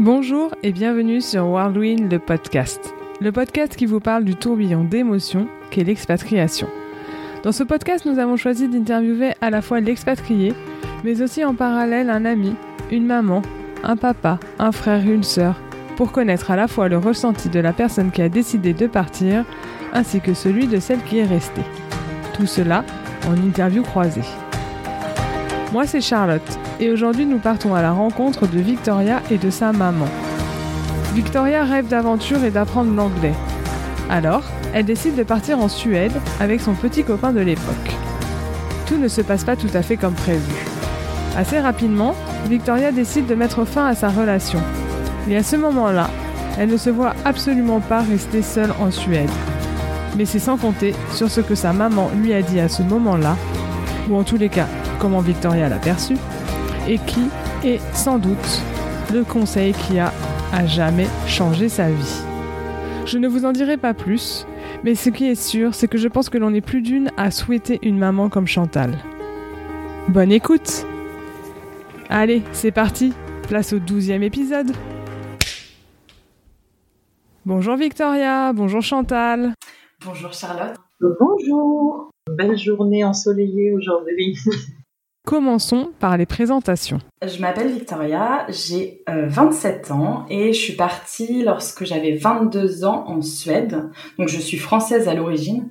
Bonjour et bienvenue sur Worldwind, le podcast. Le podcast qui vous parle du tourbillon d'émotions qu'est l'expatriation. Dans ce podcast, nous avons choisi d'interviewer à la fois l'expatrié, mais aussi en parallèle un ami, une maman, un papa, un frère, une sœur, pour connaître à la fois le ressenti de la personne qui a décidé de partir, ainsi que celui de celle qui est restée. Tout cela en interview croisée. Moi, c'est Charlotte et aujourd'hui nous partons à la rencontre de Victoria et de sa maman. Victoria rêve d'aventure et d'apprendre l'anglais. Alors, elle décide de partir en Suède avec son petit copain de l'époque. Tout ne se passe pas tout à fait comme prévu. Assez rapidement, Victoria décide de mettre fin à sa relation. Et à ce moment-là, elle ne se voit absolument pas rester seule en Suède. Mais c'est sans compter sur ce que sa maman lui a dit à ce moment-là, ou en tous les cas, comment Victoria l'a perçu, et qui est sans doute le conseil qui a à jamais changé sa vie. Je ne vous en dirai pas plus, mais ce qui est sûr, c'est que je pense que l'on est plus d'une à souhaiter une maman comme Chantal. Bonne écoute Allez, c'est parti Place au douzième épisode Bonjour Victoria, bonjour Chantal. Bonjour Charlotte. Bonjour. Belle journée ensoleillée aujourd'hui. Commençons par les présentations. Je m'appelle Victoria, j'ai 27 ans et je suis partie lorsque j'avais 22 ans en Suède. Donc je suis française à l'origine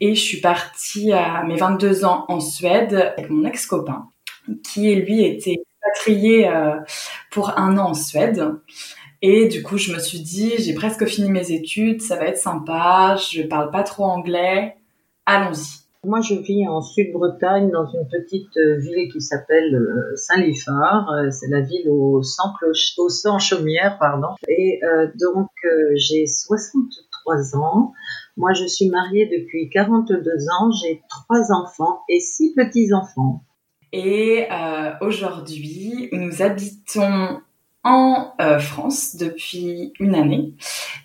et je suis partie à mes 22 ans en Suède avec mon ex-copain qui lui était expatrié euh, pour un an en Suède. Et du coup, je me suis dit, j'ai presque fini mes études, ça va être sympa, je parle pas trop anglais, allons-y. Moi, je vis en Sud-Bretagne, dans une petite euh, ville qui s'appelle euh, Saint-Liphard. Euh, c'est la ville au sang, au sang chaumière, pardon. Et euh, donc, j'ai 63 ans. Moi, je suis mariée depuis 42 ans. J'ai trois enfants et six petits-enfants. Et euh, aujourd'hui, nous habitons en euh, France depuis une année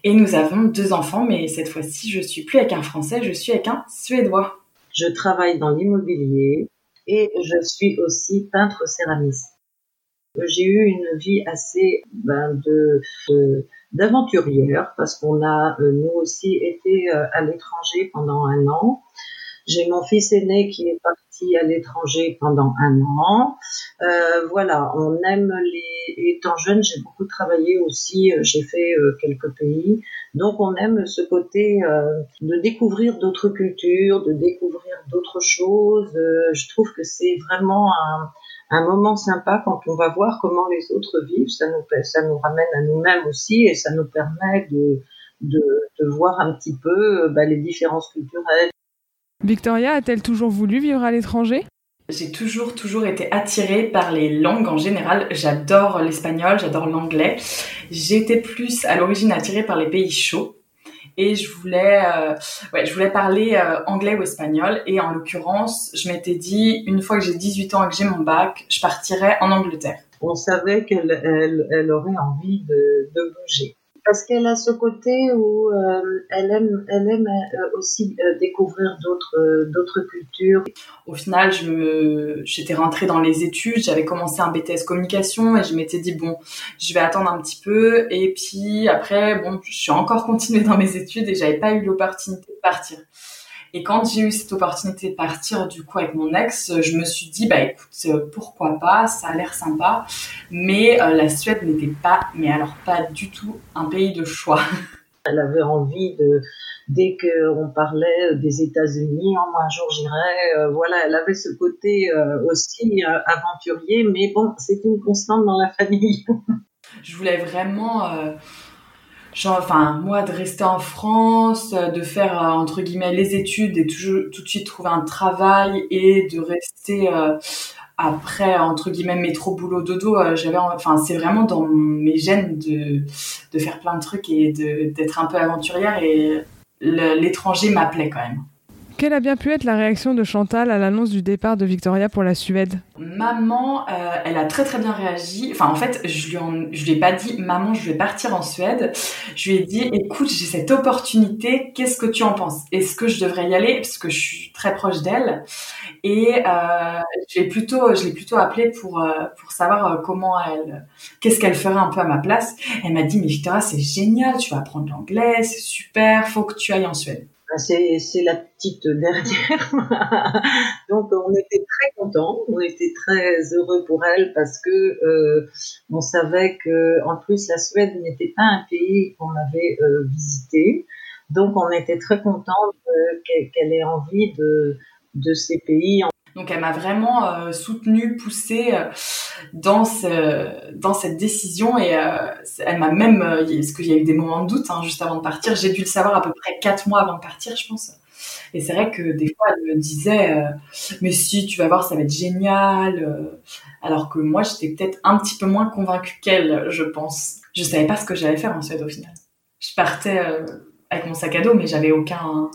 et nous avons deux enfants, mais cette fois-ci, je suis plus avec un Français, je suis avec un Suédois. Je travaille dans l'immobilier et je suis aussi peintre céramiste. J'ai eu une vie assez ben, de, d'aventurière parce qu'on a euh, nous aussi été euh, à l'étranger pendant un an. J'ai mon fils aîné qui est parti à l'étranger pendant un an. Euh, voilà, on aime les. Étant jeune, j'ai beaucoup travaillé aussi. J'ai fait euh, quelques pays, donc on aime ce côté euh, de découvrir d'autres cultures, de découvrir d'autres choses. Euh, je trouve que c'est vraiment un, moment sympa quand on va voir comment les autres vivent. Ça nous ça nous ramène à nous-mêmes aussi et ça nous permet de de, de voir un petit peu bah, les différences culturelles. Victoria a-t-elle toujours voulu vivre à l'étranger? J'ai toujours, toujours été attirée par les langues en général. J'adore l'espagnol, j'adore l'anglais. J'étais plus à l'origine attirée par les pays chauds. Et je voulais, euh, ouais, je voulais parler euh, anglais ou espagnol. Et en l'occurrence, je m'étais dit, une fois que j'ai 18 ans et que j'ai mon bac, je partirais en Angleterre. On savait qu'elle elle, elle aurait envie de, de bouger parce qu'elle a ce côté où euh, elle aime, elle aime euh, aussi euh, découvrir d'autres, euh, d'autres cultures. Au final, je j'étais rentrée dans les études, j'avais commencé un BTS communication et je m'étais dit bon, je vais attendre un petit peu et puis après, bon, je suis encore continuée dans mes études et j'avais pas eu l'opportunité de partir. Et quand j'ai eu cette opportunité de partir du coup avec mon ex, je me suis dit bah écoute pourquoi pas, ça a l'air sympa, mais euh, la Suède n'était pas, mais alors pas du tout un pays de choix. Elle avait envie de dès qu'on parlait des États-Unis, oh, un jour j'irai, euh, voilà, elle avait ce côté euh, aussi euh, aventurier, mais bon, c'est une constante dans la famille. je voulais vraiment genre, enfin, moi, de rester en France, de faire, euh, entre guillemets, les études et tout de suite trouver un travail et de rester, euh, après, entre guillemets, métro, boulot, dodo, euh, j'avais, enfin, c'est vraiment dans mes gènes de, de faire plein de trucs et d'être un peu aventurière et l'étranger m'appelait quand même. Quelle a bien pu être la réaction de Chantal à l'annonce du départ de Victoria pour la Suède? Maman, euh, elle a très très bien réagi. Enfin, en fait, je lui, je lui ai pas dit, maman, je vais partir en Suède. Je lui ai dit, écoute, j'ai cette opportunité. Qu'est-ce que tu en penses? Est-ce que je devrais y aller? Parce que je suis très proche d'elle Et euh, je l'ai plutôt, je l'ai plutôt appelée pour euh, pour savoir comment elle, qu'est-ce qu'elle ferait un peu à ma place. Elle m'a dit, mais Victoria, c'est génial. Tu vas apprendre l'anglais, c'est super. Faut que tu ailles en Suède. C'est la petite dernière. Donc on était très contents, on était très heureux pour elle parce que euh, on savait que en plus la Suède n'était pas un pays qu'on avait euh, visité. Donc on était très contents qu'elle ait envie de, de ces pays donc elle m'a vraiment euh, soutenue, poussée euh, dans ce, dans cette décision et euh, elle m'a même, euh, parce qu'il y a eu des moments de doute hein, juste avant de partir, j'ai dû le savoir à peu près quatre mois avant de partir, je pense. Et c'est vrai que des fois elle me disait, mais si tu vas voir, ça va être génial. alors que moi j'étais peut-être un petit peu moins convaincue qu'elle, je pense. Je savais pas ce que j'allais faire en Suède au final. Je partais avec mon sac à dos, mais j'avais aucun,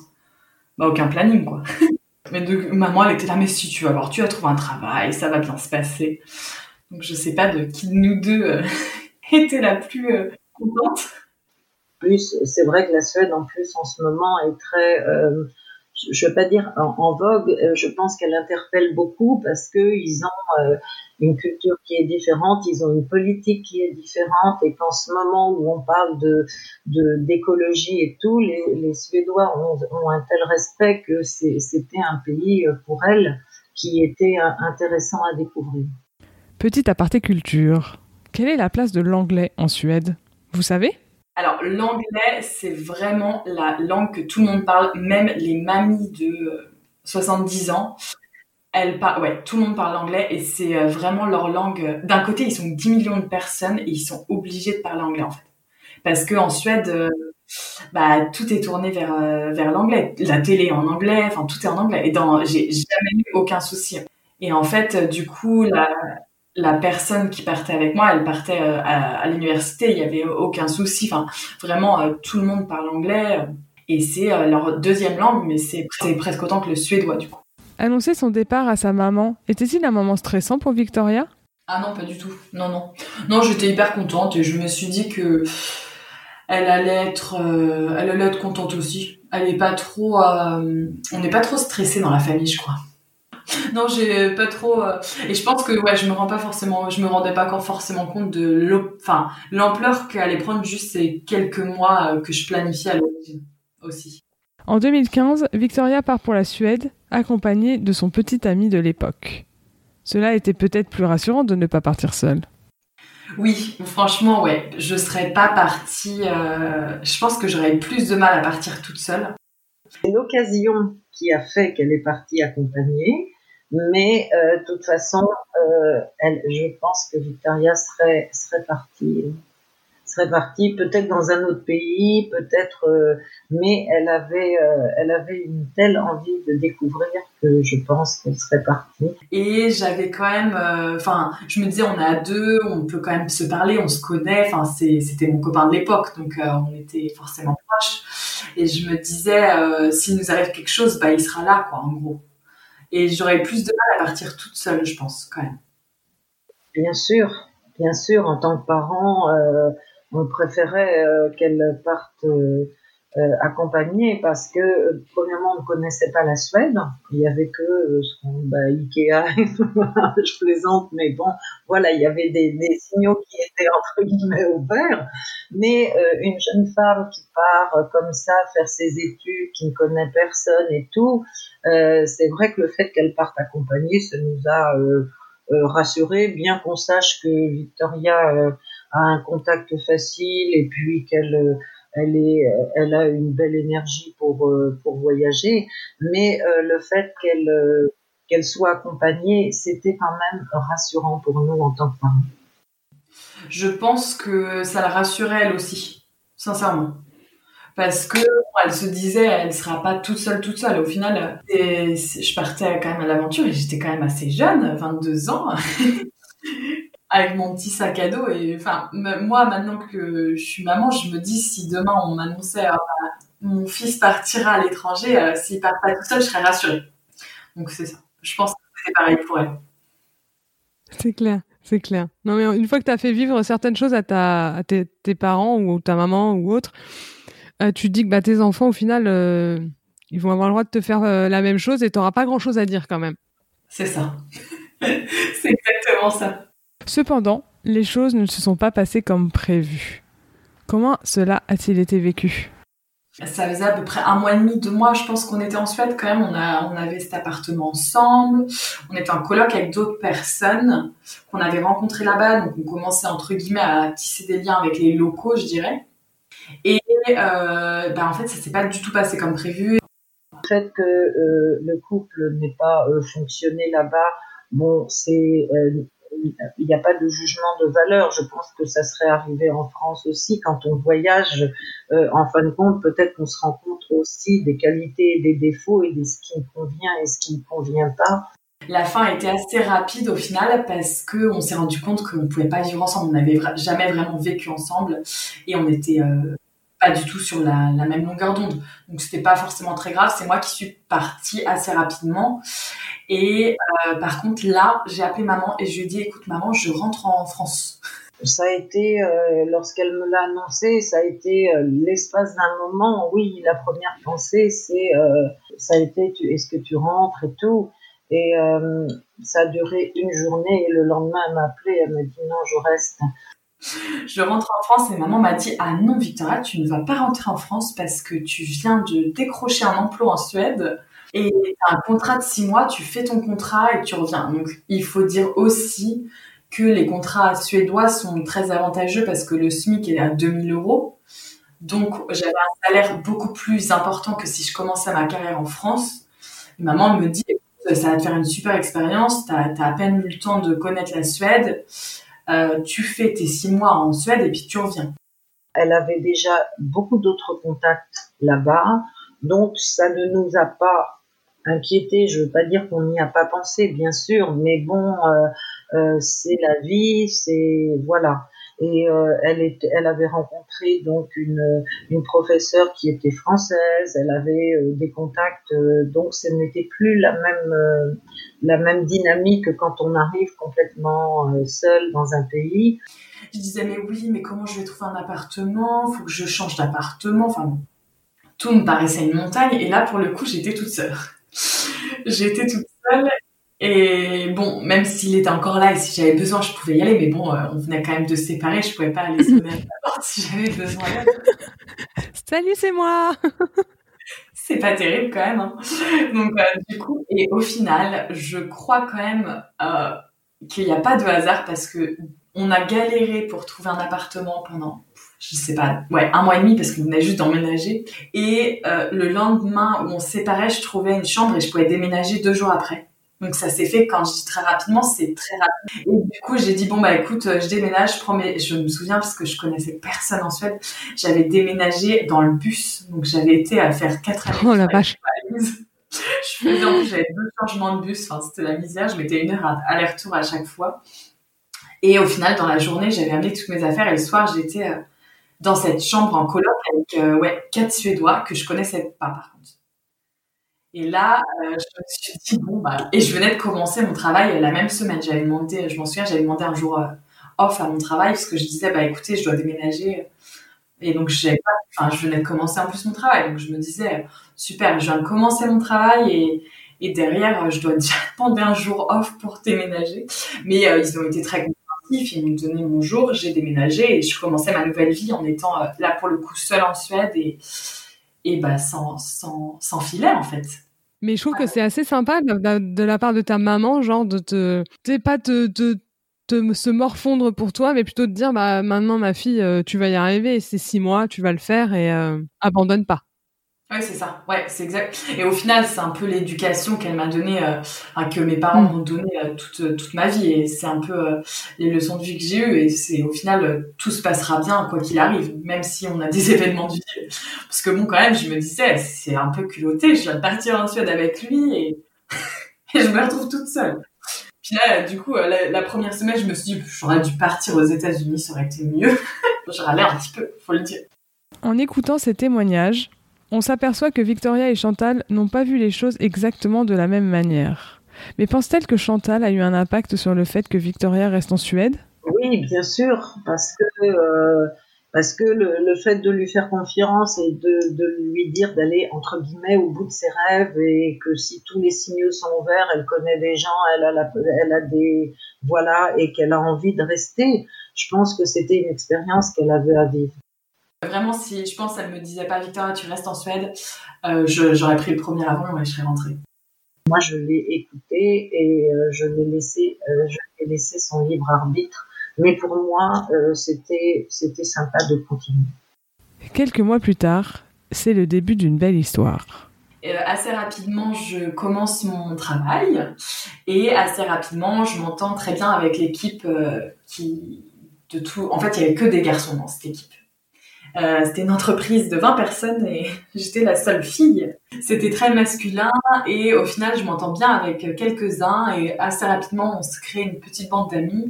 bah, aucun planning quoi. Mais maman, elle était là, mais si tu vas voir, tu vas trouver un travail, ça va bien se passer. Donc je sais pas de qui de nous deux euh, était la plus euh, contente. Plus, c'est vrai que la Suède, en plus, en ce moment, est très, euh, je veux pas dire en, vogue, euh, je pense qu'elle interpelle beaucoup parce que ils ont euh, une culture qui est différente, ils ont une politique qui est différente et qu'en ce moment où on parle de d'écologie et tout, les, Suédois ont, un tel respect que c'était un pays euh, pour elles qui était intéressant à découvrir. Petit aparté culture, quelle est la place de l'anglais en Suède? Vous savez? Alors, l'anglais, c'est vraiment la langue que tout le monde parle, même les mamies de 70 euh, ans. Elles parlent, ouais, tout le monde parle anglais et c'est euh, vraiment leur langue. D'un côté, ils sont 10 millions de personnes et ils sont obligés de parler anglais, en fait. Parce que en Suède, euh, bah, tout est tourné vers, vers l'anglais. La télé en anglais, enfin, tout est en anglais. Et dans, j'ai jamais eu aucun souci. Et en fait, du coup, la, la personne qui partait avec moi, elle partait euh, à, l'université, il y avait aucun souci. Enfin, vraiment, euh, tout le monde parle anglais euh, et c'est leur deuxième langue, mais c'est presque autant que le suédois du coup. Annoncer son départ à sa maman, était-il un moment stressant pour Victoria? Ah non, pas du tout. Non, non. Non, j'étais hyper contente et je me suis dit que elle allait être, elle allait être contente aussi. Elle est pas trop, on n'est pas trop stressé dans la famille, je crois non, j'ai pas trop. Euh, et je pense que ouais, je me rends pas forcément, je me rendais pas encore forcément compte de enfin l'ampleur qu'allait prendre juste ces quelques mois euh, que je planifiais à l'origine aussi. En 2015, Victoria part pour la Suède, accompagnée de son petit ami de l'époque. Cela était peut-être plus rassurant de ne pas partir seule. Oui, franchement, ouais, je serais pas partie. Euh, je pense que j'aurais plus de mal à partir toute seule. C'est l'occasion qui a fait qu'elle est partie accompagnée. Mais euh, de toute façon, euh, je pense que Victoria serait serait partie serait partie peut-être dans un autre pays, peut-être, euh, mais elle avait euh, elle avait une telle envie de découvrir que je pense qu'elle serait partie. Et j'avais quand même, euh, enfin, je me disais on est à deux, on peut quand même se parler, on se connaît. Enfin, c'était mon copain de l'époque, donc on était forcément proches. Et je me disais s'il nous arrive quelque chose, bah il sera là, quoi, en gros. Et j'aurais plus de mal à partir toute seule, je pense, quand même. Bien sûr, bien sûr, en tant que parent, euh, on préférait euh, qu'elle parte euh, euh, accompagnée parce que euh, premièrement on ne connaissait pas la Suède, il y avait que euh, bah, Ikea, je plaisante, mais bon voilà il y avait des, des signaux qui étaient entre guillemets ouverts, mais une jeune femme qui part comme ça faire ses études, qui ne connaît personne et tout, c'est vrai que le fait qu'elle parte accompagnée, ça nous a rassuré, bien qu'on sache que Victoria a un contact facile et puis qu'elle euh, elle a une belle énergie pour euh, voyager, mais euh, le fait qu'elle soit accompagnée, c'était quand même rassurant pour nous en tant que parents. Je pense que ça la rassurait elle aussi, sincèrement. Parce que elle se disait, elle sera pas toute seule, toute seule. Au final, je partais quand même à l'aventure et j'étais quand même assez jeune, 22 ans. avec mon petit sac à dos et enfin moi maintenant que je suis maman je me dis si demain on m'annonçait bah, mon fils partira à l'étranger, euh, s'il part pas tout seul, je serai rassurée. Donc c'est ça. Je pense que c'est pareil pour elle. C'est clair, c'est clair. Non mais une fois que tu as fait vivre certaines choses à, ta, tes, parents ou ta maman ou autre, euh, tu te dis que bah, tes enfants au final, euh, ils vont avoir le droit de te faire la même chose et tu n'auras pas grand-chose à dire quand même. C'est ça. c'est exactement ça. Cependant, les choses ne se sont pas passées comme prévu. Comment cela a-t-il été vécu? Ça faisait à peu près un mois et demi, deux mois, je pense qu'on était en Suède quand même. On, a, on avait cet appartement ensemble. On était en coloc avec d'autres personnes qu'on avait rencontrées là-bas. Donc, on commençait entre guillemets à tisser des liens avec les locaux, je dirais. Et euh, ben, en fait, ça s'est pas du tout passé comme prévu. Le fait que euh, le couple n'ait pas euh, fonctionné là-bas, bon, c'est il n'y a pas de jugement de valeur. Je pense que ça serait arrivé en France aussi. Quand on voyage, euh, en fin de compte, peut-être qu'on se rend compte aussi des qualités et des défauts et de ce qui convient et ce qui ne convient pas. La fin a été assez rapide au final parce que on s'est rendu compte qu'on ne pouvait pas vivre ensemble. On n'avait jamais vraiment vécu ensemble et on était euh, pas du tout sur la, même longueur d'onde. Donc c'était pas forcément très grave. C'est moi qui suis partie assez rapidement. Et euh, par contre là, j'ai appelé maman et je lui ai dit écoute maman, je rentre en France. Ça a été euh, lorsqu'elle me l'a annoncé, ça a été euh, l'espace d'un moment. Oui, la première pensée c'est ça a été est-ce que tu rentres et tout. Et ça a duré une journée et le lendemain elle m'a appelé, elle m'a dit non je reste. Je rentre en France et maman m'a dit Ah non, Victoria, tu ne vas pas rentrer en France parce que tu viens de décrocher un emploi en Suède et as un contrat de six mois, tu fais ton contrat et tu reviens. Donc il faut dire aussi que les contrats suédois sont très avantageux parce que le SMIC est à 2000 euros. Donc j'avais un salaire beaucoup plus important que si je commençais ma carrière en France. maman me dit ça va te faire une super expérience, tu as, à peine eu le temps de connaître la Suède. Euh, tu fais tes six mois en Suède et puis tu reviens. Elle avait déjà beaucoup d'autres contacts là-bas, donc ça ne nous a pas inquiété. Je veux pas dire qu'on n'y a pas pensé, bien sûr, mais bon, euh, euh, c'est la vie, c'est voilà et euh, elle, avait rencontré donc une, professeure qui était française, elle avait euh, des contacts, euh, donc ce n'était plus la même, dynamique que quand on arrive complètement seul dans un pays. Je disais mais oui, mais comment je vais trouver un appartement? Faut que je change d'appartement. Enfin, tout me paraissait une montagne. Et là, pour le coup, j'étais toute seule. j'étais toute seule et bon, même s'il était encore là et si j'avais besoin, je pouvais y aller. Mais bon, euh, on venait quand même de se séparer. Je pouvais pas aller sonner à la porte si j'avais besoin Salut, c'est moi. c'est pas terrible quand même. Hein. Donc euh, du coup, et au final, je crois quand même euh, qu'il n'y a pas de hasard parce que on a galéré pour trouver un appartement pendant je sais pas, ouais, un mois et demi parce qu'on venait juste d'emménager. Et le lendemain où on se séparait, je trouvais une chambre et je pouvais déménager deux jours après. Donc ça s'est fait quand je dis très rapidement, c'est très rapide. Et du coup, j'ai dit bon bah écoute, euh, je déménage, je prends mes... je me souviens parce que je connaissais personne en Suède, j'avais déménagé dans le bus. Donc j'avais été à faire quatre années. Oh la vache. Je faisais en plus j'avais deux changements de bus, enfin c'était la misère, je mettais une heure à aller-retour à chaque fois. Et au final dans la journée, j'avais amené toutes mes affaires et le soir, j'étais euh, dans cette chambre en coloc avec euh, ouais, quatre Suédois que je connaissais pas par contre. Et là, euh, je me suis dit, bon, bah, et je venais de commencer mon travail la même semaine. J'avais demandé, je m'en souviens, j'avais demandé un jour euh, off à mon travail parce que je disais, bah, écoutez, je dois déménager. Et donc, je venais de commencer en plus mon travail. Donc, je me disais, super, je viens de commencer mon travail et, et derrière, je dois déjà demander un jour off pour déménager. Mais euh, ils ont été très compréhensifs. Ils m'ont donné mon jour, j'ai déménagé et je commençais ma nouvelle vie en étant là pour le coup seule en Suède et, et bah, sans, sans, sans filet en fait. Mais je trouve que c'est assez sympa de, la part de ta maman, genre de te, t'es pas te, te, te, se morfondre pour toi, mais plutôt de dire, bah maintenant ma fille, euh, tu vas y arriver, c'est six mois, tu vas le faire et euh, abandonne pas. Ouais, c'est ça. Ouais, c'est exact. Et au final, c'est un peu l'éducation qu'elle m'a donnée, euh, que mes parents mm. m'ont donnée euh, toute toute ma vie. Et c'est un peu euh, les leçons de vie que j'ai eues. Et c'est au final, euh, tout se passera bien quoi qu'il arrive, même si on a des événements du vie. Parce que bon, quand même, je me disais, c'est un peu culotté. Je viens de partir en Suède avec lui et, et je me retrouve toute seule. Puis là, du coup, la, la, première semaine, je me suis dit, j'aurais dû partir aux États-Unis, ça aurait été mieux. je râlais un petit peu, faut le dire. En écoutant ces témoignages, On s'aperçoit que Victoria et Chantal n'ont pas vu les choses exactement de la même manière. Mais pense-t-elle que Chantal a eu un impact sur le fait que Victoria reste en Suède? Oui, bien sûr, parce que euh, le, fait de lui faire confiance et de, lui dire d'aller entre guillemets au bout de ses rêves et que si tous les signaux sont verts, elle connaît des gens, elle a des voilà et qu'elle a envie de rester. Je pense que c'était une expérience qu'elle avait à vivre. Vraiment, si je pense, elle me disait pas Victoria, tu restes en Suède, euh, j'aurais pris le premier avion et je serais rentrée. Moi, je l'ai écouté et euh, je l'ai laissé, euh, je l'ai laissé son libre arbitre mais pour moi, euh, c'était c'était sympa de continuer. Quelques mois plus tard, c'est le début d'une belle histoire. Euh, assez rapidement, je commence mon travail et assez rapidement, je m'entends très bien avec l'équipe euh, qui de tout. En fait, il y avait que des garçons dans cette équipe. Euh, c'était une entreprise de 20 personnes et j'étais la seule fille. C'était très masculin et au final, je m'entends bien avec quelques-uns et assez rapidement, on se crée une petite bande d'amis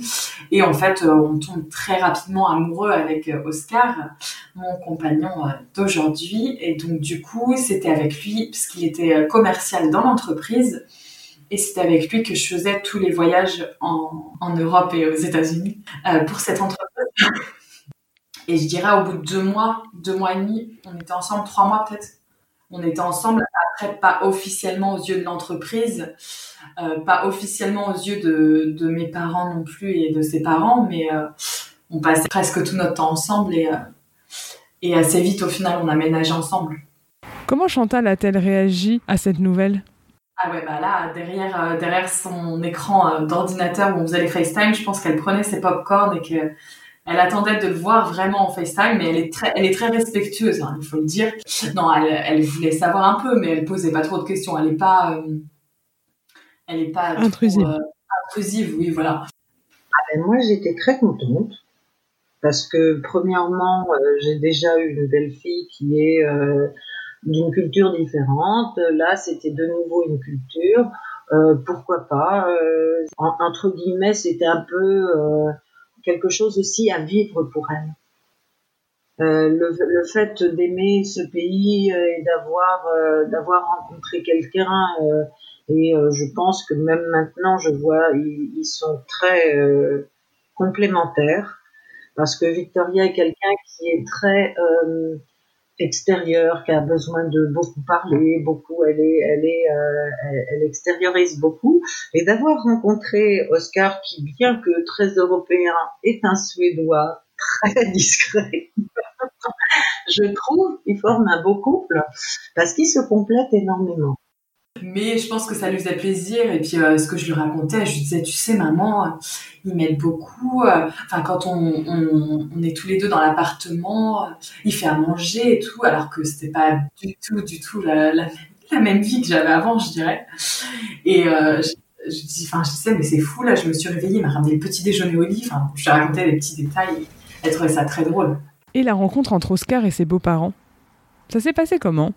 et en fait, euh, on tombe très rapidement amoureux avec euh, Oscar, mon compagnon d'aujourd'hui. Et donc, du coup, c'était avec lui parce qu'il était commercial dans l'entreprise. Et c'était avec lui que je faisais tous les voyages en Europe et aux États-Unis pour cette entreprise. Et je dirais au bout de deux mois, deux mois et demi, on était ensemble, trois mois peut-être. On était ensemble, après pas officiellement aux yeux de l'entreprise, euh, pas officiellement aux yeux de, de, mes parents non plus et de ses parents, mais euh, on passait presque tout notre temps ensemble et, euh, et assez vite au final on a ménagé ensemble. Comment Chantal a-t-elle réagi à cette nouvelle? Ah ouais, bah là, derrière, derrière son écran d'ordinateur où on faisait les FaceTime, je pense qu'elle prenait ses pop-corn et que elle attendait de le voir vraiment en FaceTime, mais elle est très, elle est très respectueuse, hein, il faut le dire. Non, elle, elle, voulait savoir un peu, mais elle posait pas trop de questions. Elle est pas, euh, elle est pas intrusive. euh, intrusive, oui, voilà. Ah ben moi, j'étais très contente parce que premièrement, euh, j'ai déjà eu une belle fille qui est euh, d'une culture différente. Là, c'était de nouveau une culture. pourquoi pas Entre guillemets, c'était un peu quelque chose aussi à vivre pour elle. Euh, le, fait d'aimer ce pays euh, et d'avoir euh, d'avoir rencontré quelqu'un et je pense que même maintenant je vois ils, sont très complémentaires parce que Victoria est quelqu'un qui est très extérieure, qui a besoin de beaucoup parler, beaucoup, elle est, elle est, euh, elle, extériorise beaucoup, et d'avoir rencontré Oscar, qui bien que très européen, est un Suédois très discret. Je trouve qu'ils forment un beau couple parce qu'ils se complètent énormément. Mais je pense que ça lui faisait plaisir. Et puis, euh, ce que je lui racontais, je lui disais, tu sais, maman, il m'aide beaucoup. Enfin, quand on, on, est tous les deux dans l'appartement, il fait à manger et tout, alors que c'était pas du tout, du tout la, la, la même vie que j'avais avant, je dirais. Et euh, je, je, dis, enfin, je sais, mais c'est fou, là, je me suis réveillée, il m'a ramené le petit déjeuner au lit. Enfin, je lui racontais les petits détails. Elle trouvait ça très drôle. Et la rencontre entre Oscar et ses beaux-parents, ça s'est passé comment?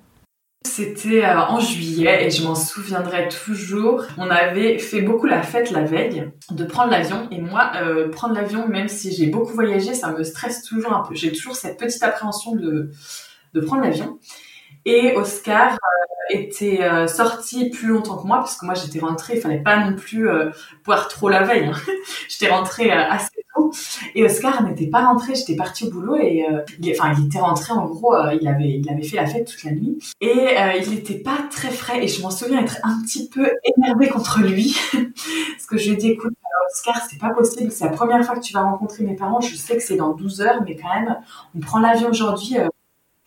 C'était euh, en juillet et je m'en souviendrai toujours. On avait fait beaucoup la fête la veille de prendre l'avion et moi, euh, prendre l'avion, même si j'ai beaucoup voyagé, ça me stresse toujours un peu. J'ai toujours cette petite appréhension de, prendre l'avion. Et Oscar était euh, sorti plus longtemps que moi parce que moi j'étais rentrée, il fallait pas non plus euh, boire trop la veille. Hein. j'étais rentrée assez tôt et Oscar n'était pas rentré. J'étais partie au boulot et il, enfin il était rentré en gros, il avait il avait fait la fête toute la nuit et il n'était pas très frais et je m'en souviens être un petit peu énervée contre lui parce que je lui ai dit écoute Oscar c'est pas possible, c'est la première fois que tu vas rencontrer mes parents. Je sais que c'est dans 12 heures mais quand même on prend l'avion aujourd'hui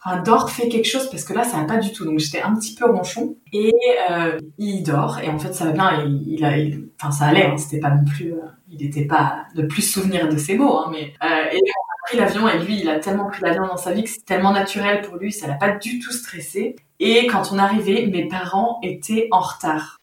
enfin, dors, fais quelque chose parce que là, ça va pas du tout. Donc j'étais un petit peu ronchon et euh, il dort et en fait ça va bien. Il, a, enfin ça allait. Hein, c'était pas non plus, euh, il n'était pas de plus souvenir de ses mots. Hein, mais euh, et on a pris l'avion et lui, il a tellement pris l'avion dans sa vie que c'est tellement naturel pour lui, ça l'a pas du tout stressé. Et quand on arrivait, mes parents étaient en retard.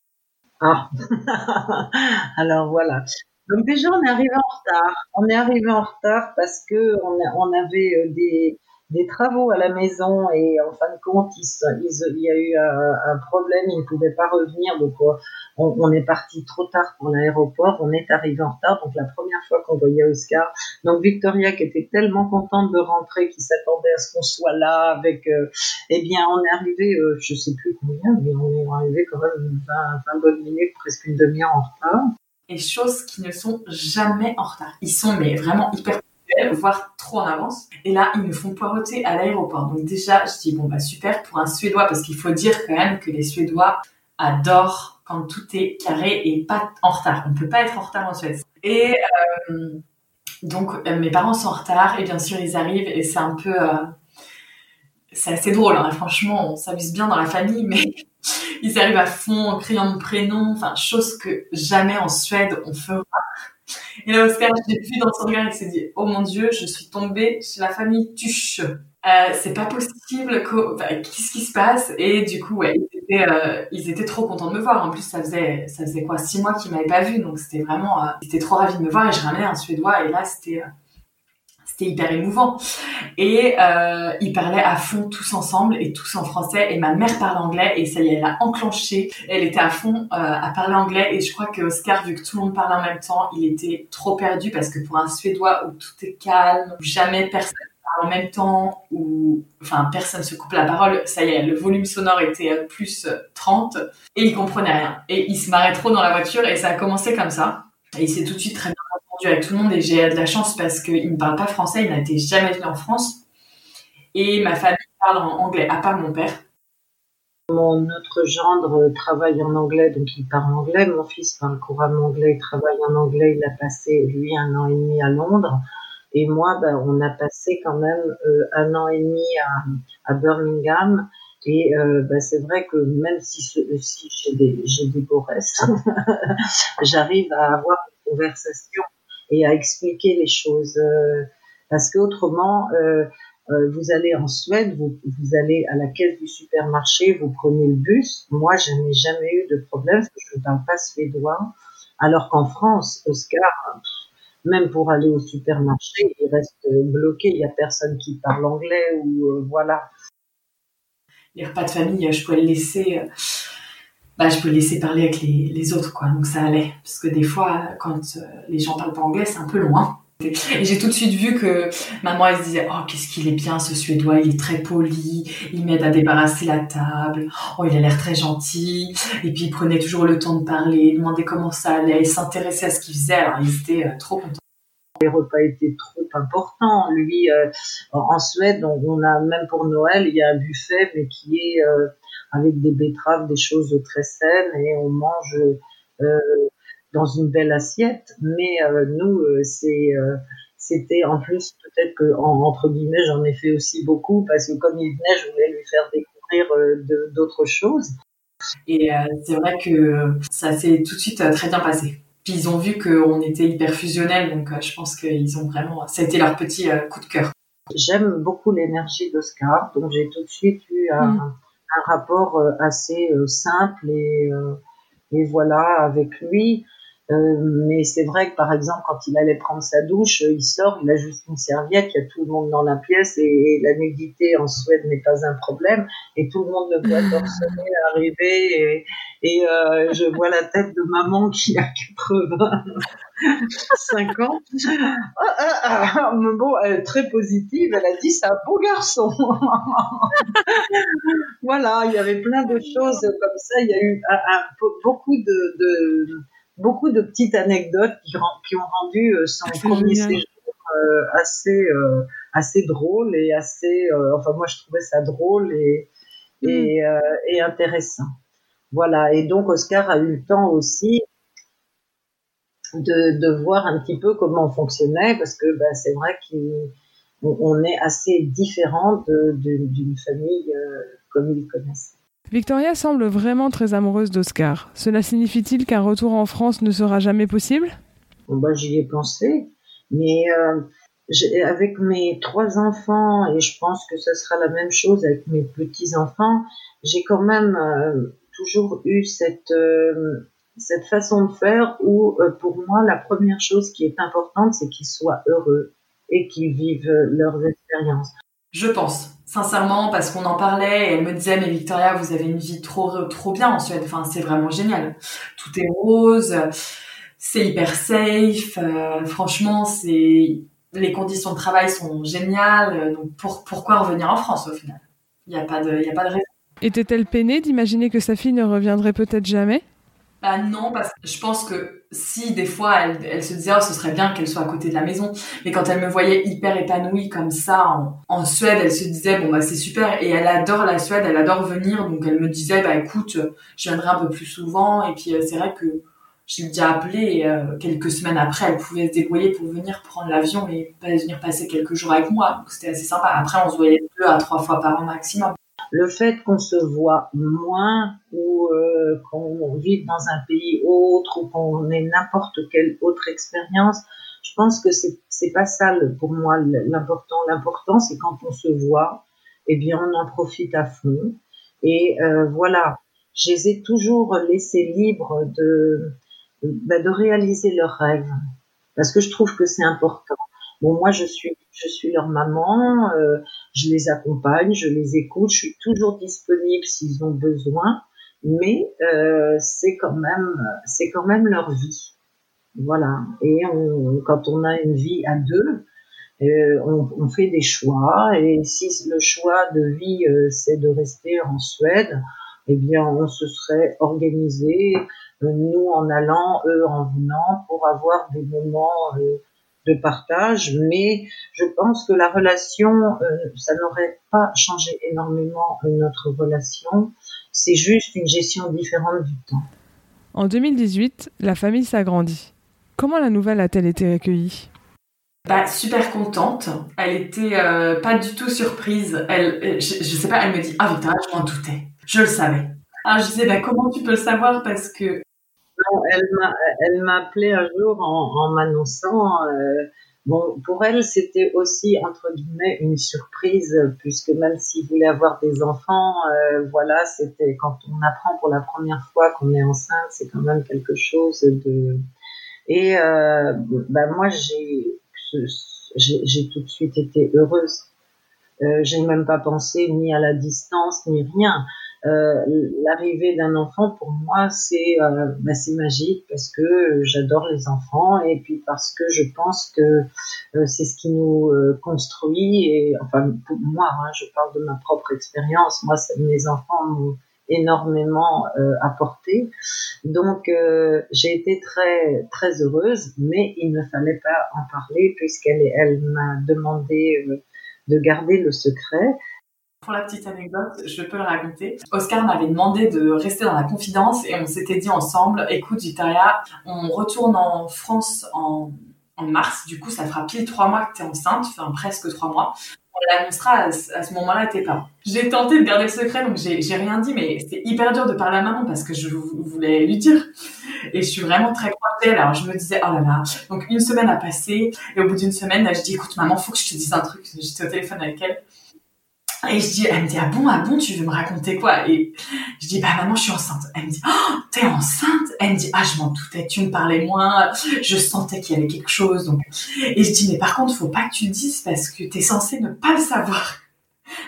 Ah, alors voilà. Donc déjà, on est arrivé en retard. On est arrivé en retard parce que on, avait des des travaux à la maison et en fin de compte, il, y a eu un, problème, il ne pouvait pas revenir, donc on, on est parti trop tard pour l'aéroport, on est arrivé en retard, donc la première fois qu'on voyait Oscar, donc Victoria qui était tellement contente de rentrer, qui s'attendait à ce qu'on soit là avec, euh, eh bien on est arrivé, euh, je sais plus combien, mais on est arrivé quand même 20, 20 bonnes minutes, presque une demi-heure en retard. Et choses qui ne sont jamais en retard. Ils sont mais vraiment hyper voire trop en avance. Et là, ils me font poireauter à l'aéroport. Donc déjà, je dis, bon, bah super pour un Suédois, parce qu'il faut dire quand même que les Suédois adorent quand tout est carré et pas en retard. On peut pas être en retard en Suède. Et euh, donc, euh, mes parents sont en retard, et bien sûr, ils arrivent, et c'est un peu... Euh, c'est assez drôle, hein. franchement, on s'amuse bien dans la famille, mais ils arrivent à fond en criant mon prénom, enfin, chose que jamais en Suède on fera. Et là, Oscar, j'ai vu dans son regard, il s'est dit, oh mon dieu, je suis tombée chez la famille Tuche. Euh, c'est pas possible, qu'est-ce qui se passe? Et du coup, ouais, ils étaient, euh, ils étaient, trop contents de me voir. En plus, ça faisait, ça faisait quoi, six mois qu'ils m'avaient pas vu, donc c'était vraiment, euh, ils étaient trop ravis de me voir. Et je ramenais un Suédois, et là, c'était, euh, c'était hyper émouvant. Et euh, ils parlaient à fond tous ensemble et tous en français. Et ma mère parle anglais et ça y est, elle a enclenché. Elle était à fond euh, à parler anglais. Et je crois que Oscar, vu que tout le monde parle en même temps, il était trop perdu parce que pour un Suédois où tout est calme, où jamais personne parle en même temps, où enfin personne se coupe la parole, ça y est, le volume sonore était plus 30 et il comprenait rien. Et il se marrait trop dans la voiture et ça a commencé comme ça. Et il s'est tout de suite très bien avec tout le monde et j'ai de la chance parce qu'il ne parle pas français, il n'a été jamais venu en France. Et ma famille parle en anglais, à part mon père. Mon autre gendre travaille en anglais, donc il parle anglais. Mon fils parle couramment anglais, il travaille en anglais. Il a passé, lui, un an et demi à Londres. Et moi, ben, on a passé quand même euh, un an et demi à, Birmingham. Et euh, ben, c'est vrai que même si, si j'ai des, des beaux j'arrive à avoir une conversation et à expliquer les choses. Euh, parce qu'autrement, euh, euh, vous allez en Suède, vous, vous, allez à la caisse du supermarché, vous prenez le bus. Moi, je n'ai jamais eu de problème parce que je ne parle pas suédois. Alors qu'en France, Oscar, même pour aller au supermarché, il reste bloqué. Il n'y a personne qui parle anglais ou voilà. Les repas de famille, je pouvais le laisser bah, je peux laisser parler avec les, autres, quoi. Donc ça allait. Parce que des fois, quand euh, les gens parlent pas anglais, c'est un peu loin. Et j'ai tout de suite vu que maman, elle se disait, oh, qu'est-ce qu'il est bien, ce Suédois, il est très poli, il m'aide à débarrasser la table, oh, il a l'air très gentil. Et puis, il prenait toujours le temps de parler, demander comment ça allait, s'intéresser à ce qu'il faisait. Alors, ils étaient euh, trop contents. Les repas étaient trop importants. Lui, euh, en Suède, on, a, même pour Noël, il y a un buffet, mais qui est, avec des betteraves, des choses très saines et on mange euh, dans une belle assiette. Mais euh, nous, euh, c'était en plus peut-être que entre guillemets j'en ai fait aussi beaucoup parce que comme il venait, je voulais lui faire découvrir d'autres choses. Et c'est vrai que ça s'est tout de suite très bien passé. Puis ils ont vu qu'on était hyper fusionnels, donc je pense qu'ils ont vraiment, ça a été leur petit coup de cœur. J'aime beaucoup l'énergie d'Oscar, donc j'ai tout de suite eu un, mm un rapport euh, assez euh, simple et, euh, et voilà avec lui. Mais c'est vrai que par exemple, quand il allait prendre sa douche, il sort, il a juste une serviette, il y a tout le monde dans la pièce et, la nudité en Suède n'est pas un problème et tout le monde le voit torsionner arriver et, et euh, je vois la tête de maman qui a 85 ans. Ah, ah, ah, bon, elle est très positive, elle a dit c'est un beau garçon. voilà, il y avait plein de choses comme ça. Il y a eu un, beaucoup de, de, beaucoup de petites anecdotes qui, qui ont rendu euh, son premier séjour euh, assez euh, assez drôle et assez. enfin, moi, je trouvais ça drôle et et, mm. et intéressant. Voilà, et donc Oscar a eu le temps aussi de, de voir un petit peu comment on fonctionnait, parce que ben, c'est vrai qu'on est assez différent d'une famille euh, comme ils connaissent. Victoria semble vraiment très amoureuse d'Oscar. Cela signifie-t-il qu'un retour en France ne sera jamais possible? Bon, ben, J'y ai pensé, mais euh, avec mes trois enfants, et je pense que ce sera la même chose avec mes petits-enfants, j'ai quand même... Euh, toujours eu cette euh, cette façon de faire où euh, pour moi la première chose qui est importante c'est qu'ils soient heureux et qu'ils vivent leurs expériences. Je pense, sincèrement, parce qu'on en parlait elle me disait, mais Victoria, vous avez une vie trop, trop bien en Suède. Enfin, c'est vraiment génial. Tout est rose, c'est hyper safe. Euh, franchement, c'est les conditions de travail sont géniales. Donc, pour, pourquoi revenir en France au final? Il n'y a pas de, il y a pas de raison. Était-elle peinée d'imaginer que sa fille ne reviendrait peut-être jamais? Bah non, parce que je pense que si des fois elle, se disait oh, ce serait bien qu'elle soit à côté de la maison, mais quand elle me voyait hyper épanouie comme ça en, Suède, elle se disait bon bah c'est super. Et elle adore la Suède, elle adore venir, donc elle me disait bah écoute, je viendrai un peu plus souvent. Et puis euh, c'est vrai que j'ai déjà appelé et euh, quelques semaines après. Elle pouvait se débrouiller pour venir prendre l'avion et venir passer quelques jours avec moi, c'était assez sympa. Après on se voyait deux à trois fois par an maximum le fait qu'on se voit moins ou euh, qu'on vive dans un pays autre ou qu'on ait n'importe quelle autre expérience, je pense que c'est c'est pas ça pour moi l'important. L'important c'est quand on se voit, eh bien on en profite à fond. Et euh, voilà, je les ai toujours laissés libres de bah, de réaliser leurs rêves parce que je trouve que c'est important. Bon, moi, je suis, je suis leur maman, euh, je les accompagne, je les écoute, je suis toujours disponible s'ils ont besoin, mais euh, c'est quand même, c'est quand même leur vie, voilà. Et on, quand on a une vie à deux, euh, on, on, fait des choix, et si le choix de vie euh, c'est de rester en Suède, eh bien, on se serait organisé, euh, nous en allant, eux en venant, pour avoir des moments de partage, mais je pense que la relation, euh, ça n'aurait pas changé énormément notre relation. C'est juste une gestion différente du temps. En 2018, la famille s'agrandit. Comment la nouvelle a-t-elle été accueillie bah, super contente. Elle était euh, pas du tout surprise. Elle, euh, je, je, sais pas, elle me dit Ah, Victoria, je m'en doutais. Je le savais. Alors, je disais bah, Comment tu peux le savoir? Parce que elle m'a, appelé un jour en, m'annonçant. Euh, bon, pour elle, c'était aussi entre guillemets une surprise puisque même s'il voulait avoir des enfants, euh, voilà, c'était quand on apprend pour la première fois qu'on est enceinte, c'est quand même quelque chose de. Et euh, ben moi, j'ai, j'ai, j'ai tout de suite été heureuse. Euh, j'ai même pas pensé ni à la distance ni rien. Euh, l'arrivée d'un enfant pour moi c'est euh, bah, c'est magique parce que j'adore les enfants et puis parce que je pense que euh, c'est ce qui nous euh, construit et enfin pour moi hein, je parle de ma propre expérience. Moi mes enfants m'ont énormément apporté. Donc j'ai été très très heureuse mais il ne fallait pas en parler puisqu'elle elle m'a demandé de garder le secret pour la petite anecdote, je peux le raconter. Oscar m'avait demandé de rester dans la confidence et on s'était dit ensemble, écoute Victoria, on retourne en France en, mars, du coup ça fera pile trois mois que tu es enceinte, enfin presque trois mois. On l'annoncera à, ce moment-là à tes parents. J'ai tenté de garder le secret, donc j'ai rien dit, mais c'était hyper dur de parler à maman parce que je voulais lui dire. Et je suis vraiment très croisée. Alors je me disais, oh là là. Donc une semaine a passé, et au bout d'une semaine, je dis, écoute maman, faut que je te dise un truc. J'étais au téléphone avec elle. Et je dis, elle me dit, ah bon, ah bon, tu veux me raconter quoi? Et je dis, bah maman, je suis enceinte. Elle me dit, oh, t'es enceinte? Elle me dit, ah, je m'en doutais, tu me parlais moins, je sentais qu'il y avait quelque chose. Donc... Et je dis, mais par contre, faut pas que tu le dises parce que t'es censée ne pas le savoir.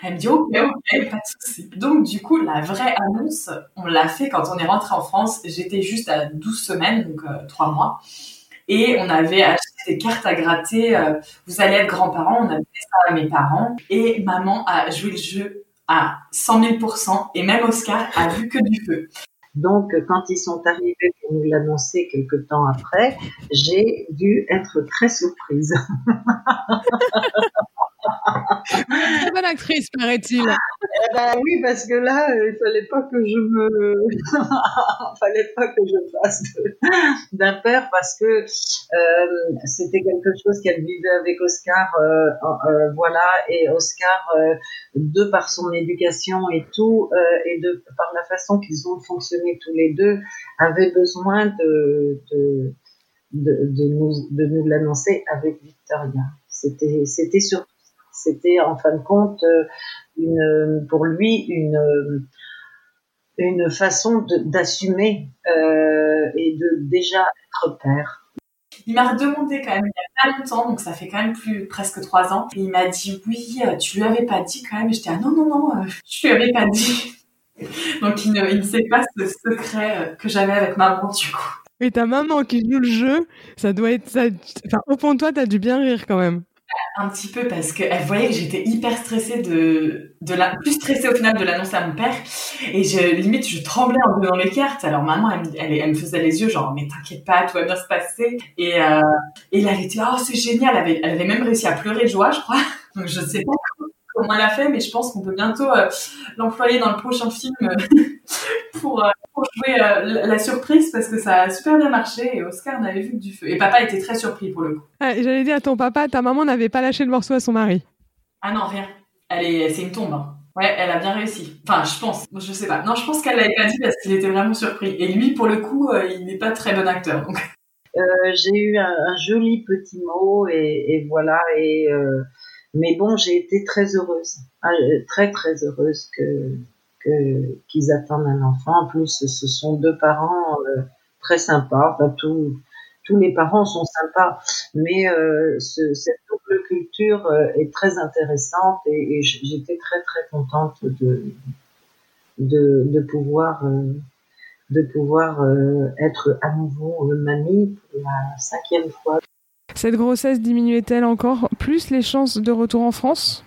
Elle me dit, ok, ok, pas de souci. Donc, du coup, la vraie annonce, on l'a fait quand on est rentré en France. J'étais juste à 12 semaines, donc euh, 3 mois. Et on avait acheté des cartes à gratter. Euh, vous allez être grands-parents. On avait fait ça à mes parents. Et maman a joué le jeu à 100 000% Et même Oscar a vu que du feu. Donc, quand ils sont arrivés pour nous l'annoncer quelque temps après, j'ai dû être très surprise. Très bonne actrice, paraît-il. Eh ben, oui, parce que là, euh, il fallait pas que je me, il fallait pas que je fasse père parce que euh, c'était quelque chose qu'elle vivait avec Oscar, euh, voilà, et Oscar, de par son éducation et tout, et de par la façon qu'ils ont fonctionné tous les deux, avait besoin de, de de, de, nous, de nous l'annoncer avec Victoria. C'était surtout c'était en fin de compte euh, une, pour lui une, une façon d'assumer euh, et de déjà être père. il m'a redemandé quand même il y a pas longtemps, donc ça fait quand même plus presque trois ans. Et il m'a dit oui, euh, tu lui avais pas dit quand même. Et j'étais ah non non non, euh, je lui avais pas dit. donc il ne, il ne sait pas ce secret que j'avais avec maman du coup. Et ta maman qui joue le jeu, ça doit être ça. Enfin, au fond de toi, t'as dû bien rire quand même. Un petit peu parce qu'elle voyait que j'étais hyper stressée de, de la, plus stressée au final de l'annoncer à mon père. Et je, limite, je tremblais en donnant les cartes. Alors maman, elle, elle, me faisait les yeux, genre, mais t'inquiète pas, tout va bien se passer. Et, euh, et là, elle était oh, c'est génial. Elle avait, elle avait même réussi à pleurer de joie, je crois. Donc je sais pas comment elle a fait, mais je pense qu'on peut bientôt euh, l'employer dans le prochain film euh, pour, euh, pour, jouer la surprise parce que ça a super bien marché et Oscar n'avait vu que du feu. Et papa était très surpris pour le coup. Ah, J'allais dire à ton papa, ta maman n'avait pas lâché le morceau à son mari. Ah non, rien. Elle est, c'est une tombe. Hein. Ouais, elle a bien réussi. Enfin, je pense. Je sais pas. Non, je pense qu'elle l'avait pas dit parce qu'il était vraiment surpris. Et lui, pour le coup, il n'est pas très bon acteur. Donc. Euh, j'ai eu un, un, joli petit mot et, et voilà et euh, mais bon, j'ai été très heureuse, euh, très très heureuse que qu'ils attendent un enfant. En plus, ce sont deux parents euh, très sympas. Enfin, tous tous les parents sont sympas, mais euh, ce, cette double culture euh, est très intéressante et, et j'étais très très contente de de, de pouvoir de pouvoir être à nouveau mamie pour la cinquième fois. Cette grossesse diminuait-elle encore plus les chances de retour en France?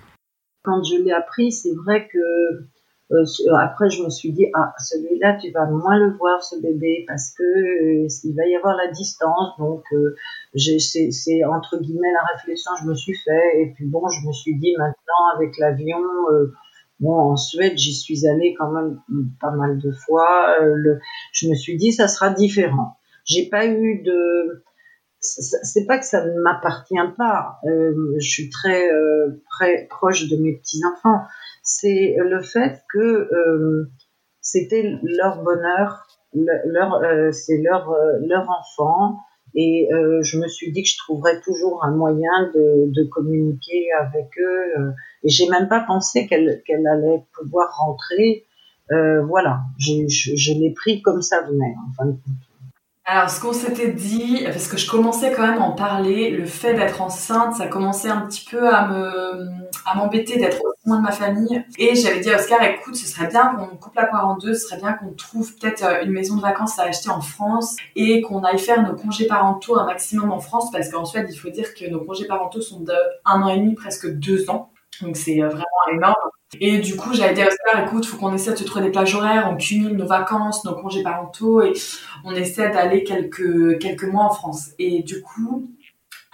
Quand je l'ai appris, c'est vrai que euh, après je me suis dit ah celui-là tu vas moins le voir ce bébé parce que euh, il va y avoir la distance donc euh, c'est entre guillemets la réflexion que je me suis fait et puis bon je me suis dit maintenant avec l'avion euh, bon en Suède j'y suis allée quand même pas mal de fois euh, le, je me suis dit ça sera différent j'ai pas eu de c'est pas que ça ne m'appartient pas. Euh, je suis très, euh, proche de mes petits enfants. C'est le fait que euh, c'était leur bonheur, leur, euh, c'est leur euh, leur enfant, et euh, je me suis dit que je trouverais toujours un moyen de, de communiquer avec eux. et j'ai même pas pensé qu'elle qu'elle allait pouvoir rentrer. voilà, je, je l'ai pris comme ça venait en fin de compte. Alors, ce qu'on s'était dit, parce que je commençais quand même à en parler, le fait d'être enceinte, ça commençait un petit peu à me, à m'embêter d'être aussi loin de ma famille. Et j'avais dit à Oscar, écoute, ce serait bien qu'on coupe la poire en deux, ce serait bien qu'on trouve peut-être euh, une maison de vacances à acheter en France et qu'on aille faire nos congés parentaux un maximum en France, parce qu'en Suède, il faut dire que nos congés parentaux sont de un an et demi, presque deux ans. Donc c'est euh, vraiment énorme. Et du coup, j'avais dit à Oscar, écoute, faut qu'on essaie de se trouver des plages horaires, on cumule nos vacances, nos congés parentaux et on essaie d'aller quelques, quelques mois en France. Et du coup,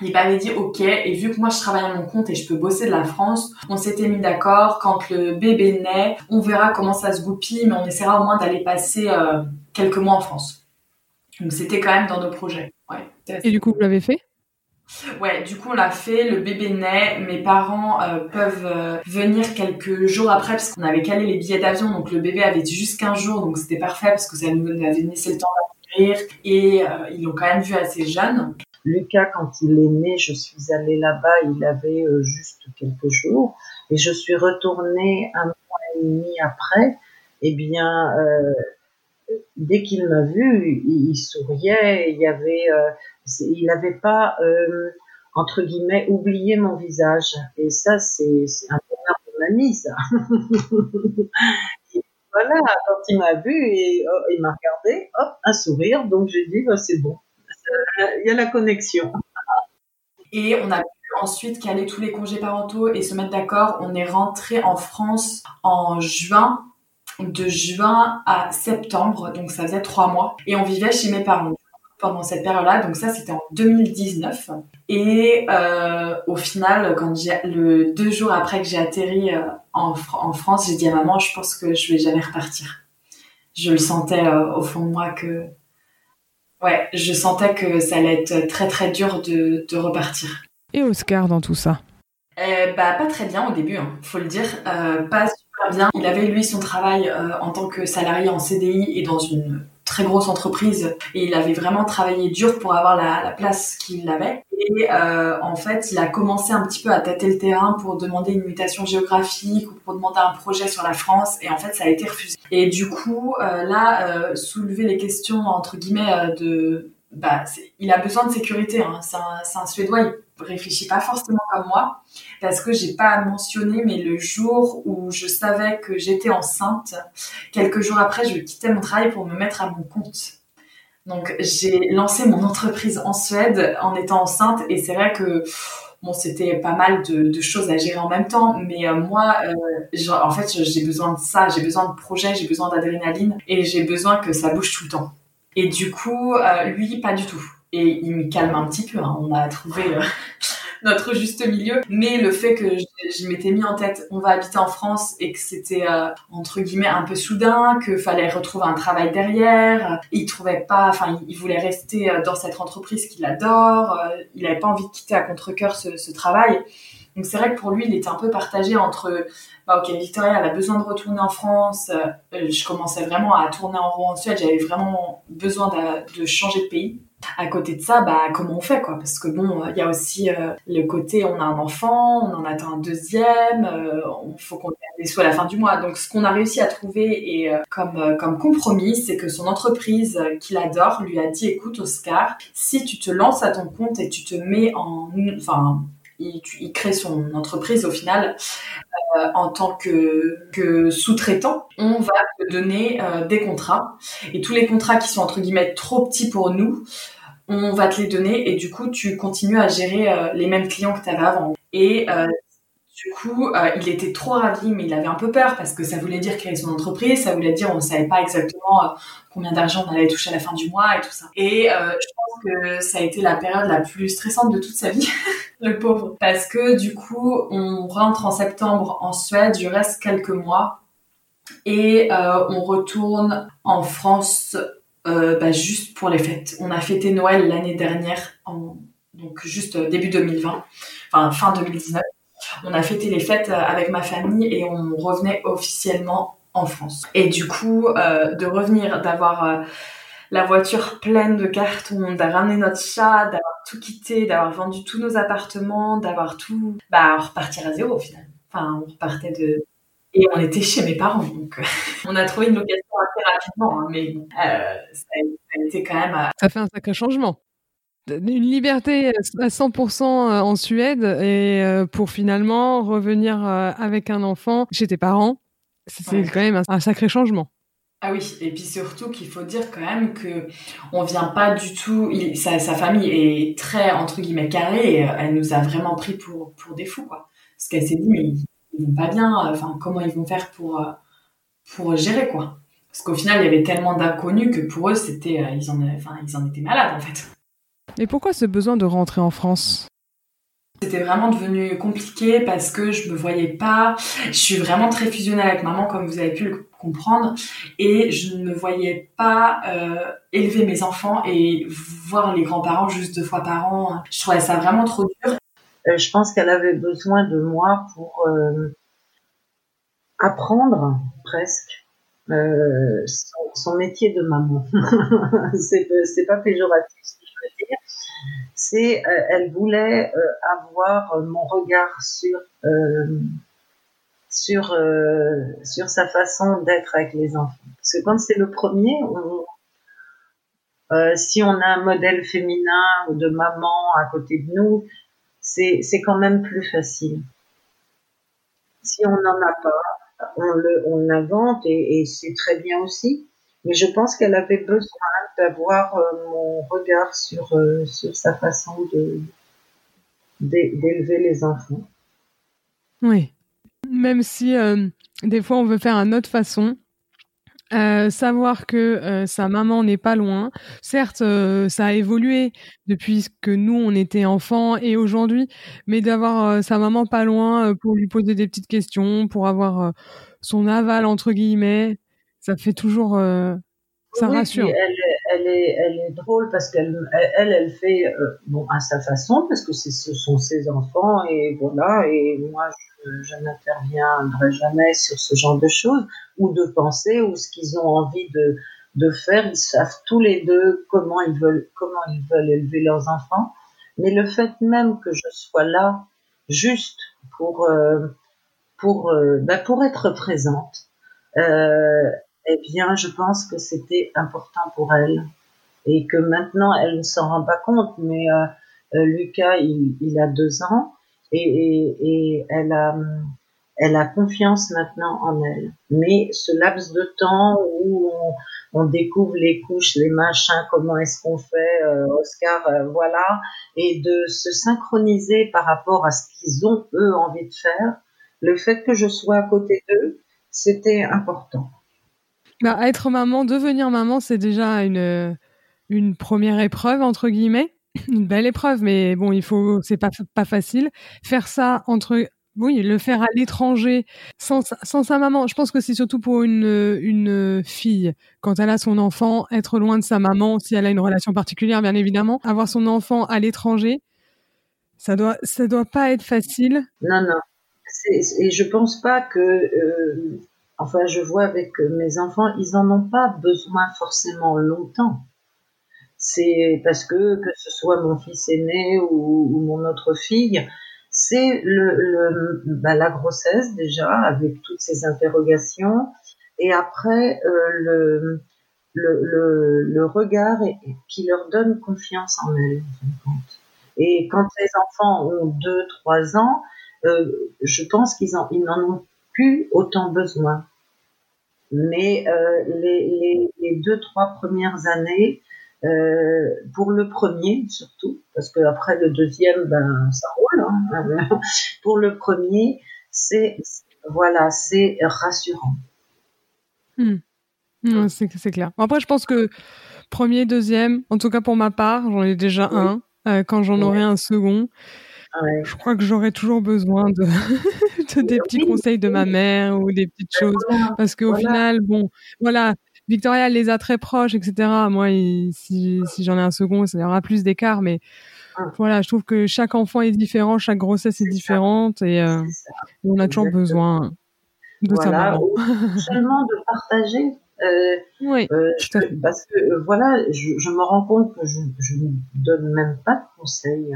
il m'avait dit ok et vu que moi je travaille à mon compte et je peux bosser de la France, on s'était mis d'accord quand le bébé naît, on verra comment ça se goupille, mais on essaiera au moins d'aller passer euh, quelques mois en France. Donc c'était quand même dans nos projets. Ouais. Et du coup vous l'avez fait? Ouais, du coup on l'a fait, le bébé naît, mes parents euh, peuvent euh, venir quelques jours après parce qu'on avait calé les billets d'avion, donc le bébé avait juste 15 jours, donc c'était parfait parce que ça nous avait laissé le temps d'acquérir et euh, ils l'ont quand même vu assez jeune. Lucas, quand il est né, je suis allée là-bas, il avait juste quelques jours et je suis retournée un mois et demi après. Eh bien, dès qu'il m'a vu, il, souriait, il y avait il n'avait pas, euh, entre guillemets, oublié mon visage. Et ça, c'est un bonheur de mamie, ça. voilà, quand il m'a vu, et, oh, il m'a regardé, hop, un sourire, donc j'ai dit, bah, c'est bon, il y a la connexion. Et on a pu ensuite caler tous les congés parentaux et se mettre d'accord. On est rentré en France en juin, de juin à septembre, donc ça faisait trois mois. Et on vivait chez mes parents pendant cette période-là. Donc ça, c'était en 2019. Et euh, au final, quand j'ai le deux jours après que j'ai atterri euh, en, en, France, j'ai dit à maman, je pense que je vais jamais repartir. Je le sentais euh, au fond de moi que, ouais, je sentais que ça allait être très très dur de, de repartir. Et Oscar dans tout ça? Euh, Bah pas très bien au début, hein, faut le dire. Pas super bien. Il avait lui son travail en tant que salarié en CDI et dans une très grosse entreprise et il avait vraiment travaillé dur pour avoir la, la place qu'il avait. Et euh, en fait, il a commencé un petit peu à tâter le terrain pour demander une mutation géographique ou pour demander un projet sur la France. Et en fait, ça a été refusé. Et du coup, euh, là, euh, soulever les questions entre guillemets de bah, il a besoin de sécurité. Hein. C'est un, Suédois, il réfléchit pas forcément comme moi, parce que j'ai pas mentionné, mais le jour où je savais que j'étais enceinte, quelques jours après, je quittais mon travail pour me mettre à mon compte. Donc j'ai lancé mon entreprise en Suède en étant enceinte, et c'est vrai que bon, c'était pas mal de, choses à gérer en même temps, mais euh, moi, euh, en fait, j'ai besoin de ça, j'ai besoin de projets, j'ai besoin d'adrénaline, et j'ai besoin que ça bouge tout le temps. Et du coup, euh, lui, pas du tout. Et il me calme un petit peu. Hein. On a trouvé notre juste milieu. Mais le fait que je, m'étais mis en tête, on va habiter en France et que c'était euh, entre guillemets un peu soudain, que fallait retrouver un travail derrière. Il trouvait pas, enfin, il, voulait rester dans cette entreprise qu'il adore. il avait pas envie de quitter à contre cœur ce, ce travail. Donc c'est vrai que pour lui, il était un peu partagé entre bah, ok, Victoria, elle a besoin de retourner en France. Euh, je commençais vraiment à tourner en rond en Suède. J'avais vraiment besoin de, changer de pays. À côté de ça, bah comment on fait quoi? Parce que bon, il y a aussi euh, le côté on a un enfant, on en attend un deuxième, euh, il faut qu'on ait des sous à la fin du mois. Donc ce qu'on a réussi à trouver et comme comme compromis, c'est que son entreprise qu'il adore lui a dit écoute Oscar, si tu te lances à ton compte et tu te mets en enfin il, crée son entreprise au final euh, en tant que, sous-traitant. On va te donner euh, des contrats et tous les contrats qui sont entre guillemets trop petits pour nous, on va te les donner et du coup tu continues à gérer euh, les mêmes clients que tu avais avant. Du coup, euh, il était trop ravi, mais il avait un peu peur parce que ça voulait dire créer son entreprise, ça voulait dire on ne savait pas exactement euh, combien d'argent on allait toucher à la fin du mois et tout ça. Et euh, je pense que ça a été la période la plus stressante de toute sa vie, le pauvre, parce que du coup, on rentre en septembre en Suède, je reste quelques mois et on retourne en France bah, juste pour les fêtes. On a fêté Noël l'année dernière, donc juste début 2020, enfin fin 2019 on a fêté les fêtes euh, avec ma famille et on revenait officiellement en France. Et du coup, euh, de revenir, d'avoir euh, la voiture pleine de cartons, d'avoir ramené notre chat, d'avoir tout quitté, d'avoir vendu tous nos appartements, d'avoir tout, bah, repartir à zéro au final. Enfin, on repartait de, et on était chez mes parents, donc on a trouvé une location assez rapidement, hein, mais ça, a, été quand même. Ça fait un sacré changement une liberté à 100% euh, en Suède et euh, pour finalement revenir euh, avec un enfant chez tes parents, c'est quand même un, sacré changement. Ah oui, et puis surtout qu'il faut dire quand même que on vient pas du tout. sa, famille est très entre guillemets carrée. Et elle nous a vraiment pris pour pour des fous quoi. Parce qu'elle s'est dit mais ils, vont pas bien. Enfin comment ils vont faire pour pour gérer quoi. Parce qu'au final il y avait tellement d'inconnus que pour eux c'était ils en enfin ils en étaient malades en fait. Et pourquoi ce besoin de rentrer en France? C'était vraiment devenu compliqué parce que je me voyais pas. Je suis vraiment très fusionnelle avec maman, comme vous avez pu le comprendre, et je ne me voyais pas euh, élever mes enfants et voir les grands-parents juste deux fois par an. Je trouvais ça vraiment trop dur. Euh, je pense qu'elle avait besoin de moi pour euh, apprendre presque son, son, métier de maman. c'est pas péjoratif c'est euh, elle voulait euh, avoir euh, mon regard sur sur sur sa façon d'être avec les enfants. Parce que quand c'est le premier, si on a un modèle féminin ou de maman à côté de nous, c'est c'est quand même plus facile. Si on n'en a pas, on le on et c'est très bien aussi. Mais je pense qu'elle avait besoin d'avoir euh, mon regard sur, euh, sa façon d'élever les enfants. Oui. Même si euh, des fois on veut faire à notre façon, savoir que sa maman n'est pas loin. Certes, ça a évolué depuis que nous on était enfants et aujourd'hui, mais d'avoir sa maman pas loin pour lui poser des petites questions, pour avoir son aval entre guillemets, ça fait toujours, ça rassure. Elle, elle est, elle est drôle parce qu'elle, elle, elle fait euh, bon à sa façon parce que ce sont ses enfants et voilà. Et moi, je, je n'interviendrai jamais sur ce genre de choses ou de penser ou ce qu'ils ont envie de de faire. Ils savent tous les deux comment ils veulent comment ils veulent élever leurs enfants. Mais le fait même que je sois là juste pour euh, pour euh, bah, pour être présente. Euh, eh bien, je pense que c'était important pour elle et que maintenant elle ne s'en rend pas compte, mais Lucas, il, a deux ans et, elle a confiance maintenant en elle. Mais ce laps de temps où on, découvre les couches, les machins, comment est-ce qu'on fait, euh, Oscar, euh, voilà, et de se synchroniser par rapport à ce qu'ils ont eux envie de faire, le fait que je sois à côté d'eux, c'était important. Bah, être maman, devenir maman, c'est déjà une, une première épreuve, entre guillemets. Une belle épreuve, mais bon, il faut, c'est pas, pas facile. Faire ça entre oui, le faire à l'étranger sans, sans sa maman. Je pense que c'est surtout pour une, une fille, quand elle a son enfant, être loin de sa maman, si elle a une relation particulière, bien évidemment. Avoir son enfant à l'étranger, ça doit, ça doit pas être facile. Non, non. Et je pense pas que, euh, enfin, je vois avec mes enfants, ils en ont pas besoin forcément longtemps. C'est parce que, que ce soit mon fils aîné ou, ou mon autre fille, c'est le, bah, la grossesse déjà avec toutes ces interrogations et après euh, le, le, le, regard qui leur donne confiance en elles. Et quand les enfants ont 2-3 ans, euh, je pense qu'ils ils n'en ont plus autant besoin. Mais euh, les, les, les, deux trois premières années, euh, pour le premier surtout, parce que après le deuxième, ben ça roule. Hein. pour le premier, c'est voilà, c'est rassurant. Hmm. c'est clair. Après, je pense que premier, deuxième, en tout cas pour ma part, j'en ai déjà un. Euh, quand j'en aurai un second, je crois que j'aurai toujours besoin de des petits conseils de ma mère ou des petites choses, parce qu'au final, bon, voilà, Victoria les a très proches, etc. Moi, si, j'en ai un second, ça y aura plus d'écart, mais ah. voilà, je trouve que chaque enfant est différent, chaque grossesse est, différente et euh, on a toujours besoin de voilà, Seulement de partager. Euh, oui, euh, parce que voilà, je, me rends compte que je, ne donne même pas de conseils.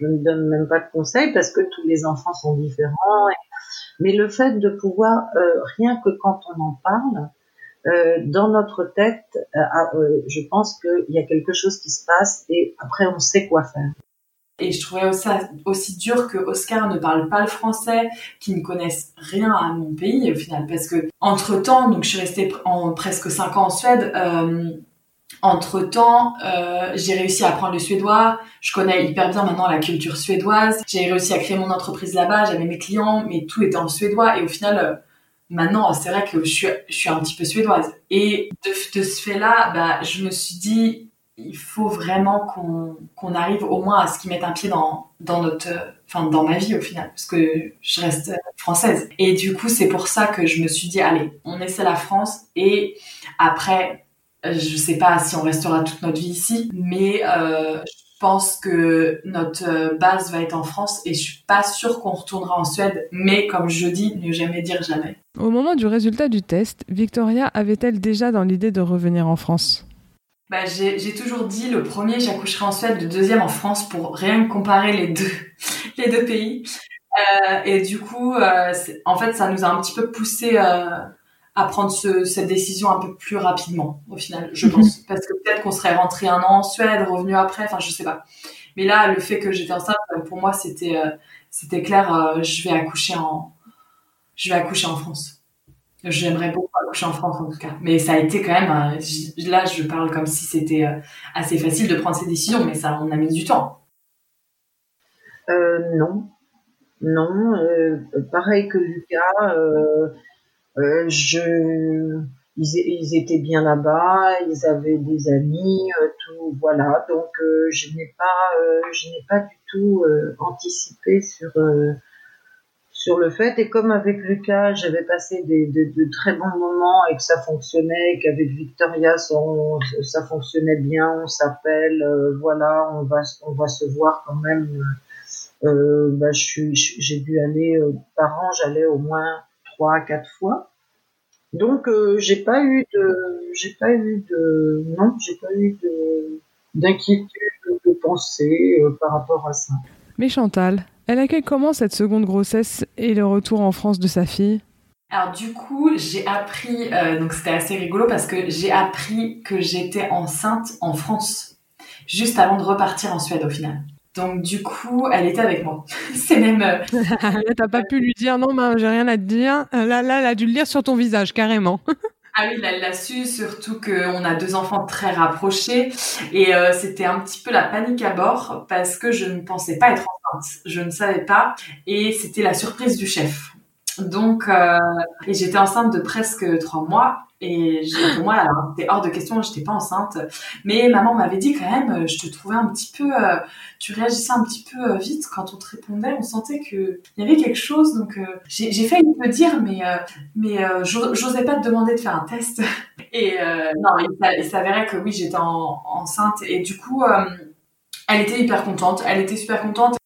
Je ne donne même pas de conseils parce que tous les enfants sont différents. mais le fait de pouvoir, rien que quand on en parle, euh, dans notre tête, euh, euh, je pense qu'il y a quelque chose qui se passe et après on sait quoi faire. Et je trouvais aussi, aussi dur que Oscar ne parle pas le français, qu'il ne connaisse rien à mon pays au final, parce que entre temps, donc je suis restée en presque cinq ans en Suède. Euh, entre temps, euh, j'ai réussi à apprendre le suédois. Je connais hyper bien maintenant la culture suédoise. J'ai réussi à créer mon entreprise là-bas. J'avais mes clients, mais tout était en suédois. Et au final, Maintenant, c'est vrai que je suis, un petit peu suédoise. Et de, ce fait-là, bah, je me suis dit, il faut vraiment qu'on qu'on arrive au moins à ce qu'ils mettent un pied dans, dans notre, enfin, dans ma vie au final, parce que je reste française. Et du coup, c'est pour ça que je me suis dit, allez, on essaie la France et après, je sais pas si on restera toute notre vie ici, mais euh, je pense que notre euh, base va être en France et je suis pas sûre qu'on retournera en Suède. Mais comme je dis, ne jamais dire jamais. Au moment du résultat du test, Victoria avait-elle déjà dans l'idée de revenir en France? Bah, j'ai toujours dit le premier j'accoucherai en Suède, le deuxième en France pour rien comparer les deux les deux pays. Euh, et du coup, euh, en fait, ça nous a un petit peu poussé à prendre cette décision un peu plus rapidement au final, je mhm. pense, parce que peut-être qu'on serait rentré un an en Suède, revenu après, enfin je sais pas. Mais là, le fait que j'étais enceinte, pour moi, c'était euh, c'était clair. Euh, je vais accoucher en je vais accoucher en France. J'aimerais beaucoup accoucher en France en tout cas, mais ça a été quand même. Euh, là, je parle comme si c'était assez facile de prendre ces décisions, mais ça, on a mis du temps. non, non. pareil que Lucas euh, je, ils, étaient bien là-bas, ils avaient des amis, euh, tout, voilà. Donc euh, je n'ai pas, je n'ai pas du tout anticipé sur sur le fait. Et comme avec Lucas, j'avais passé des, de, très bons moments et que ça fonctionnait, qu'avec Victoria, ça, fonctionnait bien, on s'appelle, voilà, on va, on va se voir quand même. bah, j'ai dû aller par an, j'allais au moins trois, quatre fois. Donc euh, j'ai pas eu de, j'ai pas eu de, non, j'ai pas eu de d'inquiétude, de pensée euh, par rapport à ça. Mais Chantal, elle accueille comment cette seconde grossesse et le retour en France de sa fille? Alors du coup, j'ai appris, euh, donc c'était assez rigolo parce que j'ai appris que j'étais enceinte en France, juste avant de repartir en Suède au final. Donc du coup, elle était avec moi. C'est même. Euh, T'as pas pu lui dire non, mais j'ai rien à te dire. Là, là, elle a dû le lire sur ton visage carrément. Ah oui, elle l'a su, surtout qu'on a deux enfants très rapprochés. Et euh, c'était un petit peu la panique à bord parce que je ne pensais pas être enceinte. Je ne savais pas. Et c'était la surprise du chef. Donc, euh, et j'étais enceinte de presque trois mois. Et pour moi, c'était hors de question, j'étais pas enceinte. Mais maman m'avait dit quand même, je te trouvais un petit peu, euh, tu réagissais un petit peu euh, vite quand on te répondait. On sentait que il y avait quelque chose. Donc, euh, j'ai failli me dire, mais mais j'osais pas te demander de faire un test. Et non, il, s'avérait que oui, j'étais enceinte. Et du coup, elle était hyper contente. Elle était super contente.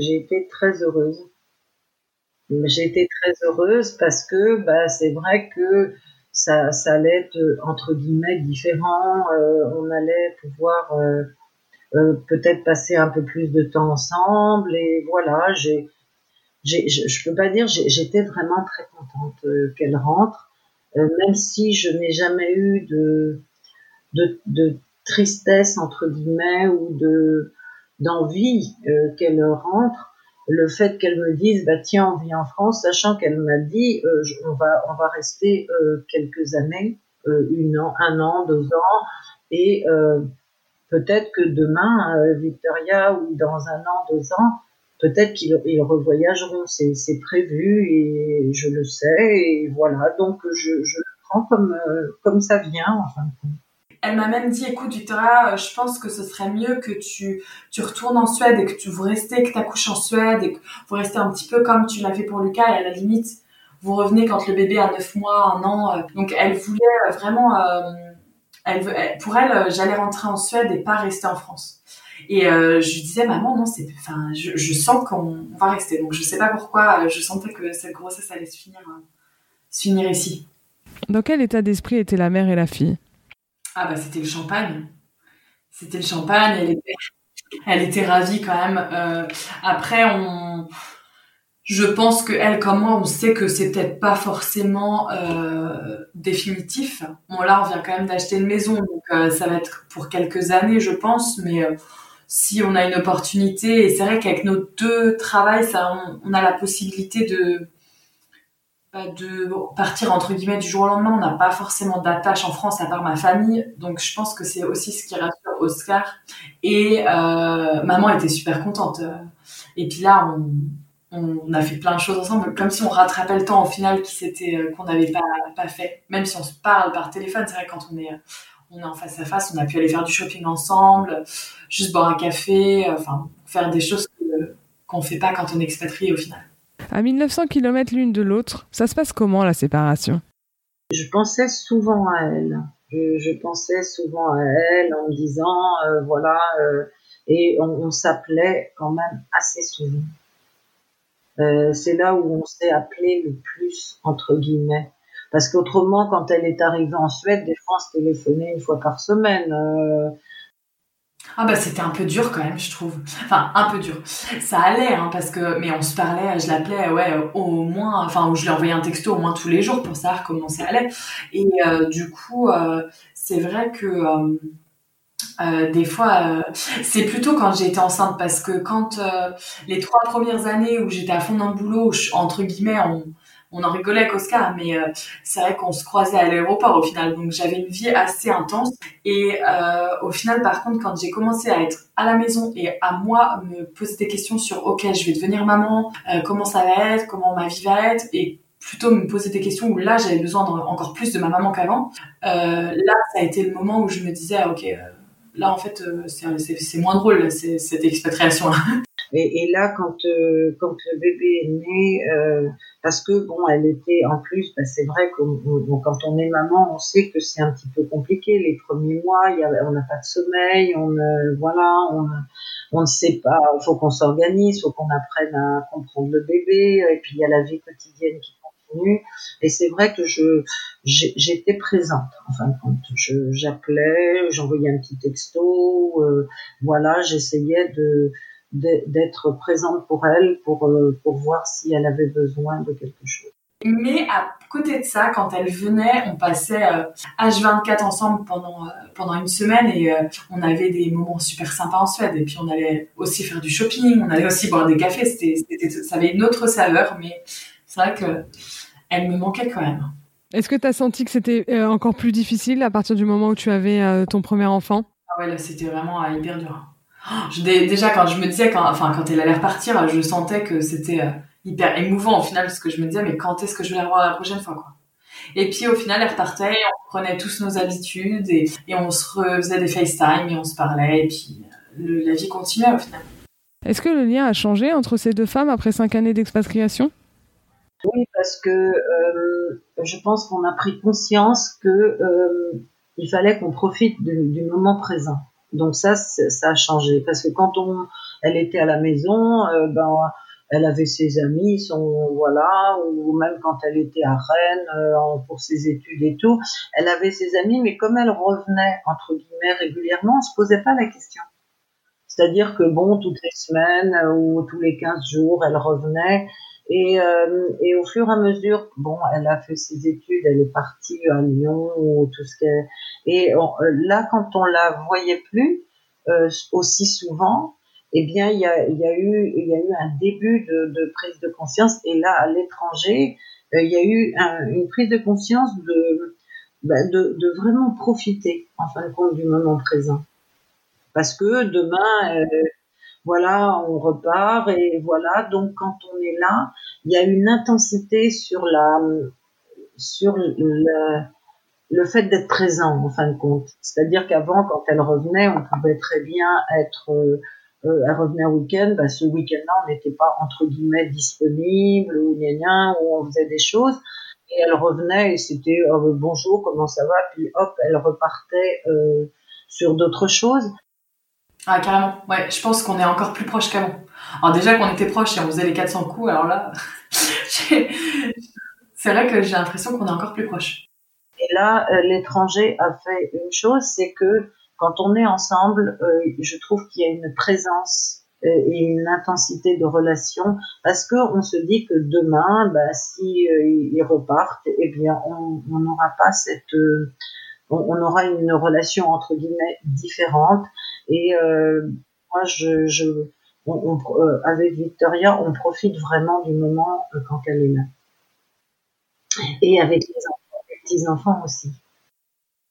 J'ai été très heureuse. J'ai été très heureuse parce que bah, c'est vrai que ça, ça allait être entre guillemets différent. Euh, on allait pouvoir euh, euh, peut-être passer un peu plus de temps ensemble et voilà. J'ai, j'ai, je, peux pas dire, j'étais vraiment très contente qu'elle rentre, même si je n'ai jamais eu de, de, de tristesse entre guillemets ou de d'envie qu'elle rentre le fait qu'elle me dise bah tiens on vit en France sachant qu'elle m'a dit euh, on va on va rester euh, quelques années euh, une an un an deux ans et peut-être que demain Victoria ou dans un an deux ans peut-être qu'ils ils revoyageront. C'est c'est prévu et je le sais et voilà. Donc je je le prends comme comme ça vient en fin de compte elle m'a même dit, écoute Victoria, euh, je pense que ce serait mieux que tu, tu retournes en Suède et que tu vous restez, que tu accouches en Suède et que vous restez un petit peu comme tu l'as fait pour Lucas et à la limite, vous revenez quand le bébé a 9 mois, un an. Euh. Donc elle voulait vraiment, euh, elle, pour elle, j'allais rentrer en Suède et pas rester en France. Et je lui disais, maman, non, c'est, enfin, je, sens qu'on va rester. Donc je sais pas pourquoi, je sentais que cette grossesse allait se finir, se finir ici. Dans quel état d'esprit étaient la mère et la fille? Ah bah c'était le champagne. C'était le champagne, elle était, ravie quand même. Euh, après, je pense que elle comme moi, on sait que c'est peut-être pas forcément euh, définitif. Bon là, on vient quand même d'acheter une maison, donc euh, ça va être pour quelques années, je pense. Mais si on a une opportunité, et c'est vrai qu'avec nos deux travails, ça, on a la possibilité de de partir entre guillemets du jour au lendemain. On n'a pas forcément d'attache en France à part ma famille, donc je pense que c'est aussi ce qui rassure Oscar. Et euh, maman était super contente. Et puis là, on, a fait plein de choses ensemble, comme si on rattrapait le temps au final euh, qu'on n'avait pas fait. Même si on se parle par téléphone, c'est vrai quand on est on est en face à face, on a pu aller faire du shopping ensemble, juste boire un café, enfin faire des choses qu'on fait pas quand on est expatrié au final. À 1900 km l'une de l'autre, ça se passe comment la séparation? Je pensais souvent à elle. Je, pensais souvent à elle en me disant, euh, voilà, euh, et on, s'appelait quand même assez souvent. Euh, c'est là où on s'est appelé le plus, entre guillemets. Parce qu'autrement, quand elle est arrivée en Suède, des fois, on se téléphonait une fois par semaine. Ah bah c'était un peu dur quand même, je trouve. Enfin, un peu dur. Ça allait, hein, parce que mais on se parlait, je l'appelais, ouais, au moins, enfin, je lui envoyais un texto au moins tous les jours pour savoir comment ça allait. Et euh, du coup, euh, c'est vrai que euh, des fois, c'est plutôt quand été enceinte, parce que quand les trois premières années où j'étais à fond dans le boulot, entre guillemets, on on en rigolait avec Oscar, mais euh, c'est vrai qu'on se croisait à l'aéroport au final. Donc j'avais une vie assez intense. Et euh, au final, par contre, quand j'ai commencé à être à la maison et à moi me poser des questions sur OK, je vais devenir maman, euh, comment ça va être, comment ma vie va être, et plutôt me poser des questions où là j'avais besoin encore plus de ma maman qu'avant. là, ça a été le moment où je me disais OK. Là, en fait, c'est moins drôle, cette expatriation. Et, et là, quand euh, quand le bébé est né, euh, parce que bon, elle était en plus, bah, c'est vrai que quand on est maman, on sait que c'est un petit peu compliqué les premiers mois. Y a, on n'a pas de sommeil, on euh, voilà, on, on ne sait pas. Il faut qu'on s'organise, faut qu'on apprenne à comprendre le bébé. Et puis il y a la vie quotidienne qui continue. Et c'est vrai que je j'étais présente en fin de compte. J'appelais, j'envoyais un petit texto, euh, voilà, j'essayais de d'être présente pour elle, pour, euh, pour voir si elle avait besoin de quelque chose. Mais à côté de ça, quand elle venait, on passait H24 ensemble pendant pendant une semaine et on avait des moments super sympas en Suède. Et puis on allait aussi faire du shopping, on allait aussi boire des cafés. C'était, ça avait une autre saveur, mais c'est vrai que elle me manquait quand même. Est-ce que tu as senti que c'était euh, encore plus difficile à partir du moment où tu avais euh, ton premier enfant? Ah ouais, là, c'était vraiment euh, hyper dur. Je, déjà, quand je me disais, quand, enfin, quand elle allait repartir, je sentais que c'était hyper émouvant au final, parce que je me disais, mais quand est-ce que je vais la revoir la prochaine fois, quoi. Et puis au final, elle repartait, on prenait tous nos habitudes et, et on se refaisait des FaceTime et on se parlait et puis la vie continuait au final. Est-ce que le lien a changé entre ces deux femmes après cinq années d'expatriation? Oui, parce que euh, je pense qu'on a pris conscience que euh, il fallait qu'on profite du, moment présent. Donc ça, ça a changé parce que quand on, elle était à la maison, euh, ben elle avait ses amis, son voilà, ou même quand elle était à Rennes pour ses études et tout, elle avait ses amis, mais comme elle revenait entre guillemets régulièrement, on se posait pas la question. C'est-à-dire que bon, toutes les semaines ou tous les 15 jours, elle revenait et, euh, et au fur et à mesure, bon, elle a fait ses études, elle est partie à Lyon ou tout ce qu'elle. Et là, quand on la voyait plus euh, aussi souvent, eh bien, il y a, y a eu, il y a eu un début de, de prise de conscience. Et là, à l'étranger, euh, il y a eu un, une prise de conscience de, ben, de, de vraiment profiter, en fin de compte, du moment présent. Parce que demain, euh, voilà, on repart et voilà. Donc quand on est là, il y a une intensité sur la sur le, le fait d'être présent en fin de compte. C'est-à-dire qu'avant, quand elle revenait, on pouvait très bien être euh, euh elle revenait un week-end, bah, ce week-end-là, on n'était pas entre guillemets disponible ou gna ou on faisait des choses. Et elle revenait et c'était oh, bonjour, comment ça va? Puis hop, elle repartait euh, sur d'autres choses. Ah, carrément. Ouais, je pense qu'on est encore plus proche qu'avant. Alors déjà qu'on était proche et on faisait les 400 coups, alors là, c'est vrai que j'ai l'impression qu'on est encore plus proche. Et là, euh, l'étranger a fait une chose, c'est que quand on est ensemble, euh, je trouve qu'il y a une présence euh, et une intensité de relation parce que on se dit que demain, bah, si repartent, eh bien, on n'aura pas cette on, aura une relation entre guillemets différente. Et euh, moi, je, je on, euh, avec Victoria, on profite vraiment du moment euh, quand elle est là. Et avec les enfants, les petits enfants aussi.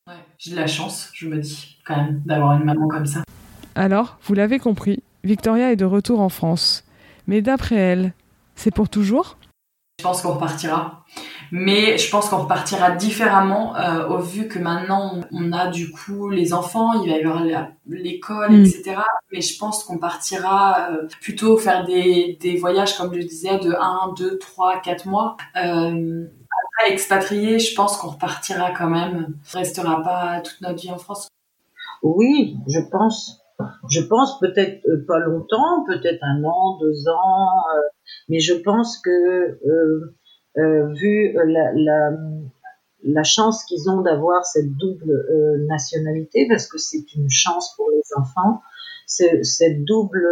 Ouais, j'ai de la chance, je me dis, quand même, d'avoir une maman comme ça. Alors, vous l'avez compris, Victoria est de retour en France. Mais d'après elle, c'est pour toujours? Je pense qu'on repartira mais je pense qu'on repartira différemment euh, au vu que maintenant on a du coup les enfants, il va y avoir l'école, mm. etc. Mais je pense qu'on partira euh, plutôt faire des, des voyages, comme je disais, de 1, 2, 3, 4 mois. Euh, après, expatrié, je pense qu'on repartira quand même. On restera pas toute notre vie en France. Oui, je pense. Je pense peut-être pas longtemps, peut-être un an, deux ans, mais je pense que vu euh, la, la, la chance qu'ils ont d'avoir cette double euh, nationalité, parce que c'est une chance pour les enfants, cette double,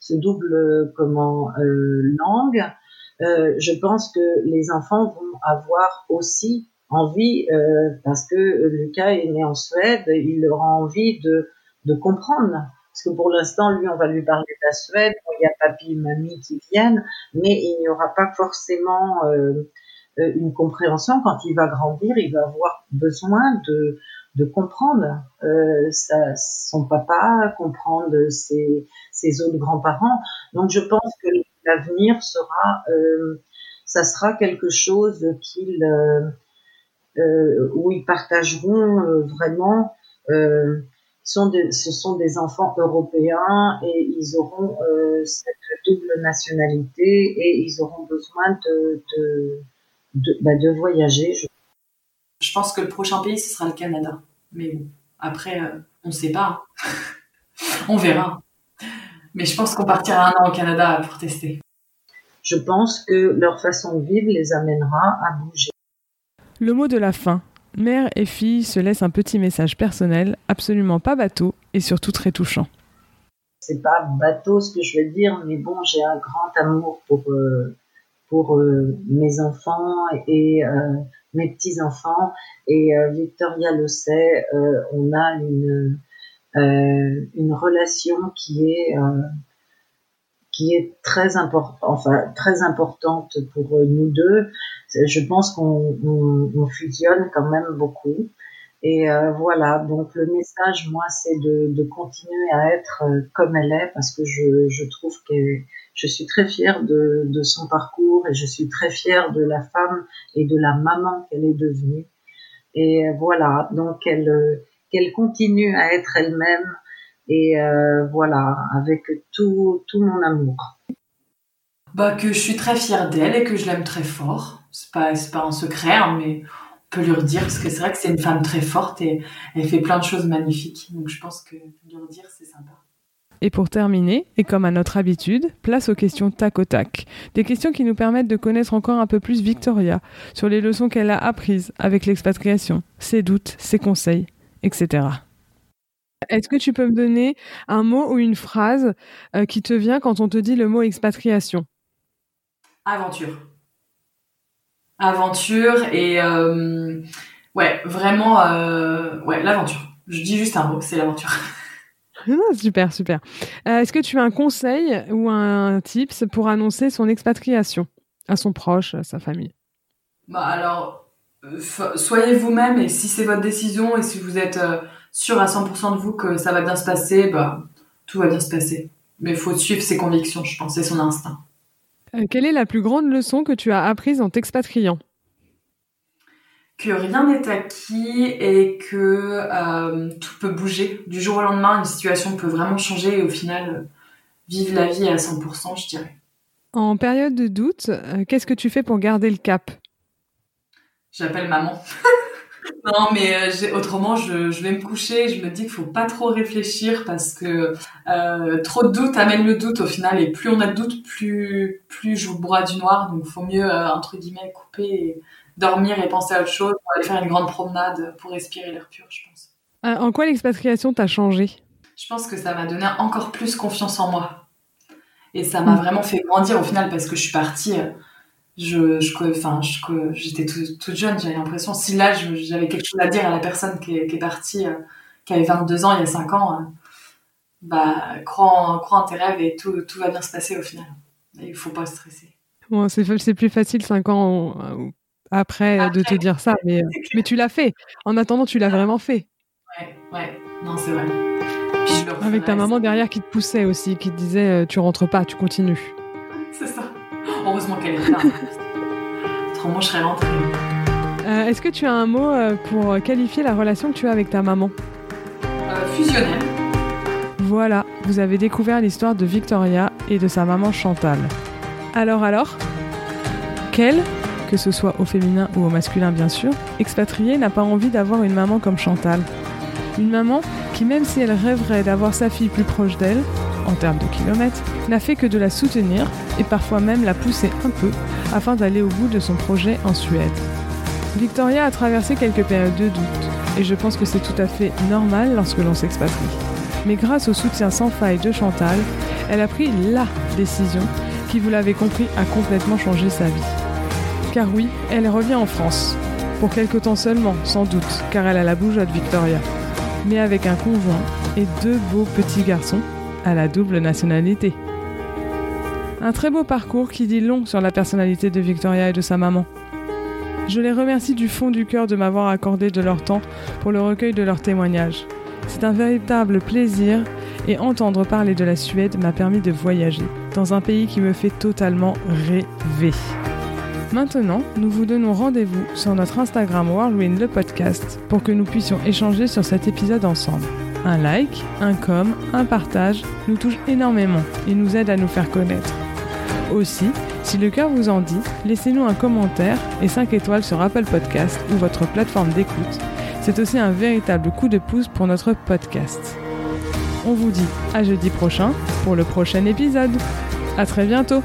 ce double comment langue, je pense que les enfants vont avoir aussi envie, parce que Lucas est né en Suède, il aura envie de, de comprendre parce que pour l'instant, lui, on va lui parler de la Suède, il y a papy et mamie qui viennent, mais il n'y aura pas forcément euh, euh, une compréhension. Quand il va grandir, il va avoir besoin de, de comprendre euh, son papa, comprendre ses, ses autres grands-parents. Donc je pense que l'avenir sera, ça sera quelque chose où ils partageront vraiment sont ce sont des enfants européens et ils auront euh, cette double nationalité et ils auront besoin de, de, de, bah, de voyager. Je... je... pense que le prochain pays, ce sera le Canada. Mais bon, après, euh, on ne sait pas. on verra. Mais je pense qu'on partira un an au Canada pour tester. Je pense que leur façon de vivre les amènera à bouger. Le mot de la fin, Mère et fille se laissent un petit message personnel, absolument pas bateau et surtout très touchant. C'est pas bateau ce que je veux dire, mais bon, j'ai un grand amour pour, euh, pour mes enfants et mes petits enfants. Et Victoria le sait, on a une relation qui est qui est très important, enfin très importante pour nous deux. Je pense qu'on on, fusionne quand même beaucoup. Et euh, voilà, donc le message, moi, c'est de, de, continuer à être euh, comme elle est, parce que je, je trouve que je suis très fière de, de, son parcours et je suis très fière de la femme et de la maman qu'elle est devenue. Et euh, voilà, donc elle, qu'elle continue à être elle-même et euh, voilà, avec tout, tout mon amour. Bah, que je suis très fière d'elle et que je l'aime très fort. C'est pas, pas un secret, hein, mais on peut lui redire parce que c'est vrai que c'est une femme très forte et elle fait plein de choses magnifiques. Donc je pense que lui redire, c'est sympa. Et pour terminer, et comme à notre habitude, place aux questions tac au tac. Des questions qui nous permettent de connaître encore un peu plus Victoria sur les leçons qu'elle a apprises avec l'expatriation, ses doutes, ses conseils, etc. Est-ce que tu peux me donner un mot ou une phrase euh, qui te vient quand on te dit le mot expatriation? Aventure. Aventure et euh, ouais, vraiment euh, ouais, l'aventure. Je dis juste un mot, c'est l'aventure. super, super. Est-ce que tu as un conseil ou un tips pour annoncer son expatriation à son proche, à sa famille? Bah alors, soyez vous-même et si c'est votre décision et si vous êtes sûr à 100% de vous que ça va bien se passer, bah, tout va bien se passer. Mais il faut suivre ses convictions, je pense, et son instinct. Euh, quelle est la plus grande leçon que tu as apprise en t'expatriant? Que rien n'est acquis et que euh, tout peut bouger. Du jour au lendemain, une situation peut vraiment changer et au final, euh, vivre la vie à 100%, je dirais. En période de doute, qu'est-ce que tu fais pour garder le cap? J'appelle maman. Non, mais euh, autrement, je, je, vais me coucher. Je me dis qu'il faut pas trop réfléchir parce que euh, trop de doutes amène le doute au final. Et plus on a de doutes, plus plus je vous broie du noir. Donc, il faut mieux euh, entre guillemets couper, et dormir et penser à autre chose. Pour aller faire une grande promenade pour respirer l'air pur, je pense. en quoi l'expatriation t'a changé? Je pense que ça m'a donné encore plus confiance en moi. Et ça m'a mm. vraiment fait grandir au final parce que je suis partie je, je, enfin, j'étais toute jeune, j'avais l'impression, si là j'avais quelque chose à dire à la personne qui est, qui est partie, euh, qui avait 22 ans il y a 5 ans, euh, bah, crois en, crois en tes rêves et tout, tout va bien se passer au final. il faut pas stresser. Bon, c'est plus facile 5 ans après, de te dire ça, mais, mais tu l'as fait. En attendant, tu l'as vraiment fait. Ouais, ouais, non, c'est vrai. Avec ta maman derrière qui te poussait aussi, qui te disait euh, tu rentres pas, tu continues. C'est ça. Heureusement qu'elle est là. Autrement, je serais rentrée. Euh, Est-ce que tu as un mot euh, pour qualifier la relation que tu as avec ta maman? Euh, Fusionnelle. Voilà, vous avez découvert l'histoire de Victoria et de sa maman Chantal. Alors alors? Quelle, que ce soit au féminin ou au masculin bien sûr, expatriée n'a pas envie d'avoir une maman comme Chantal? Une maman qui, même si elle rêverait d'avoir sa fille plus proche d'elle, en termes de kilomètres, n'a fait que de la soutenir et parfois même la pousser un peu afin d'aller au bout de son projet en Suède. Victoria a traversé quelques périodes de doute et je pense que c'est tout à fait normal lorsque l'on s'expatrie. Mais grâce au soutien sans faille de Chantal, elle a pris LA décision qui, vous l'avez compris, a complètement changé sa vie. Car oui, elle revient en France. Pour quelque temps seulement, sans doute, car elle a la bougeotte Victoria. Mais avec un conjoint et deux beaux petits garçons à la double nationalité. Un très beau parcours qui dit long sur la personnalité de Victoria et de sa maman. Je les remercie du fond du cœur de m'avoir accordé de leur temps pour le recueil de leurs témoignages. C'est un véritable plaisir et entendre parler de la Suède m'a permis de voyager dans un pays qui me fait totalement rêver. Maintenant, nous vous donnons rendez-vous sur notre Instagram Whirlwind le podcast pour que nous puissions échanger sur cet épisode ensemble. Un like, un com, un partage nous touche énormément et nous aide à nous faire connaître. Aussi, si le cœur vous en dit, laissez-nous un commentaire et 5 étoiles sur Apple Podcast ou votre plateforme d'écoute. C'est aussi un véritable coup de pouce pour notre podcast. On vous dit à jeudi prochain pour le prochain épisode. À très bientôt!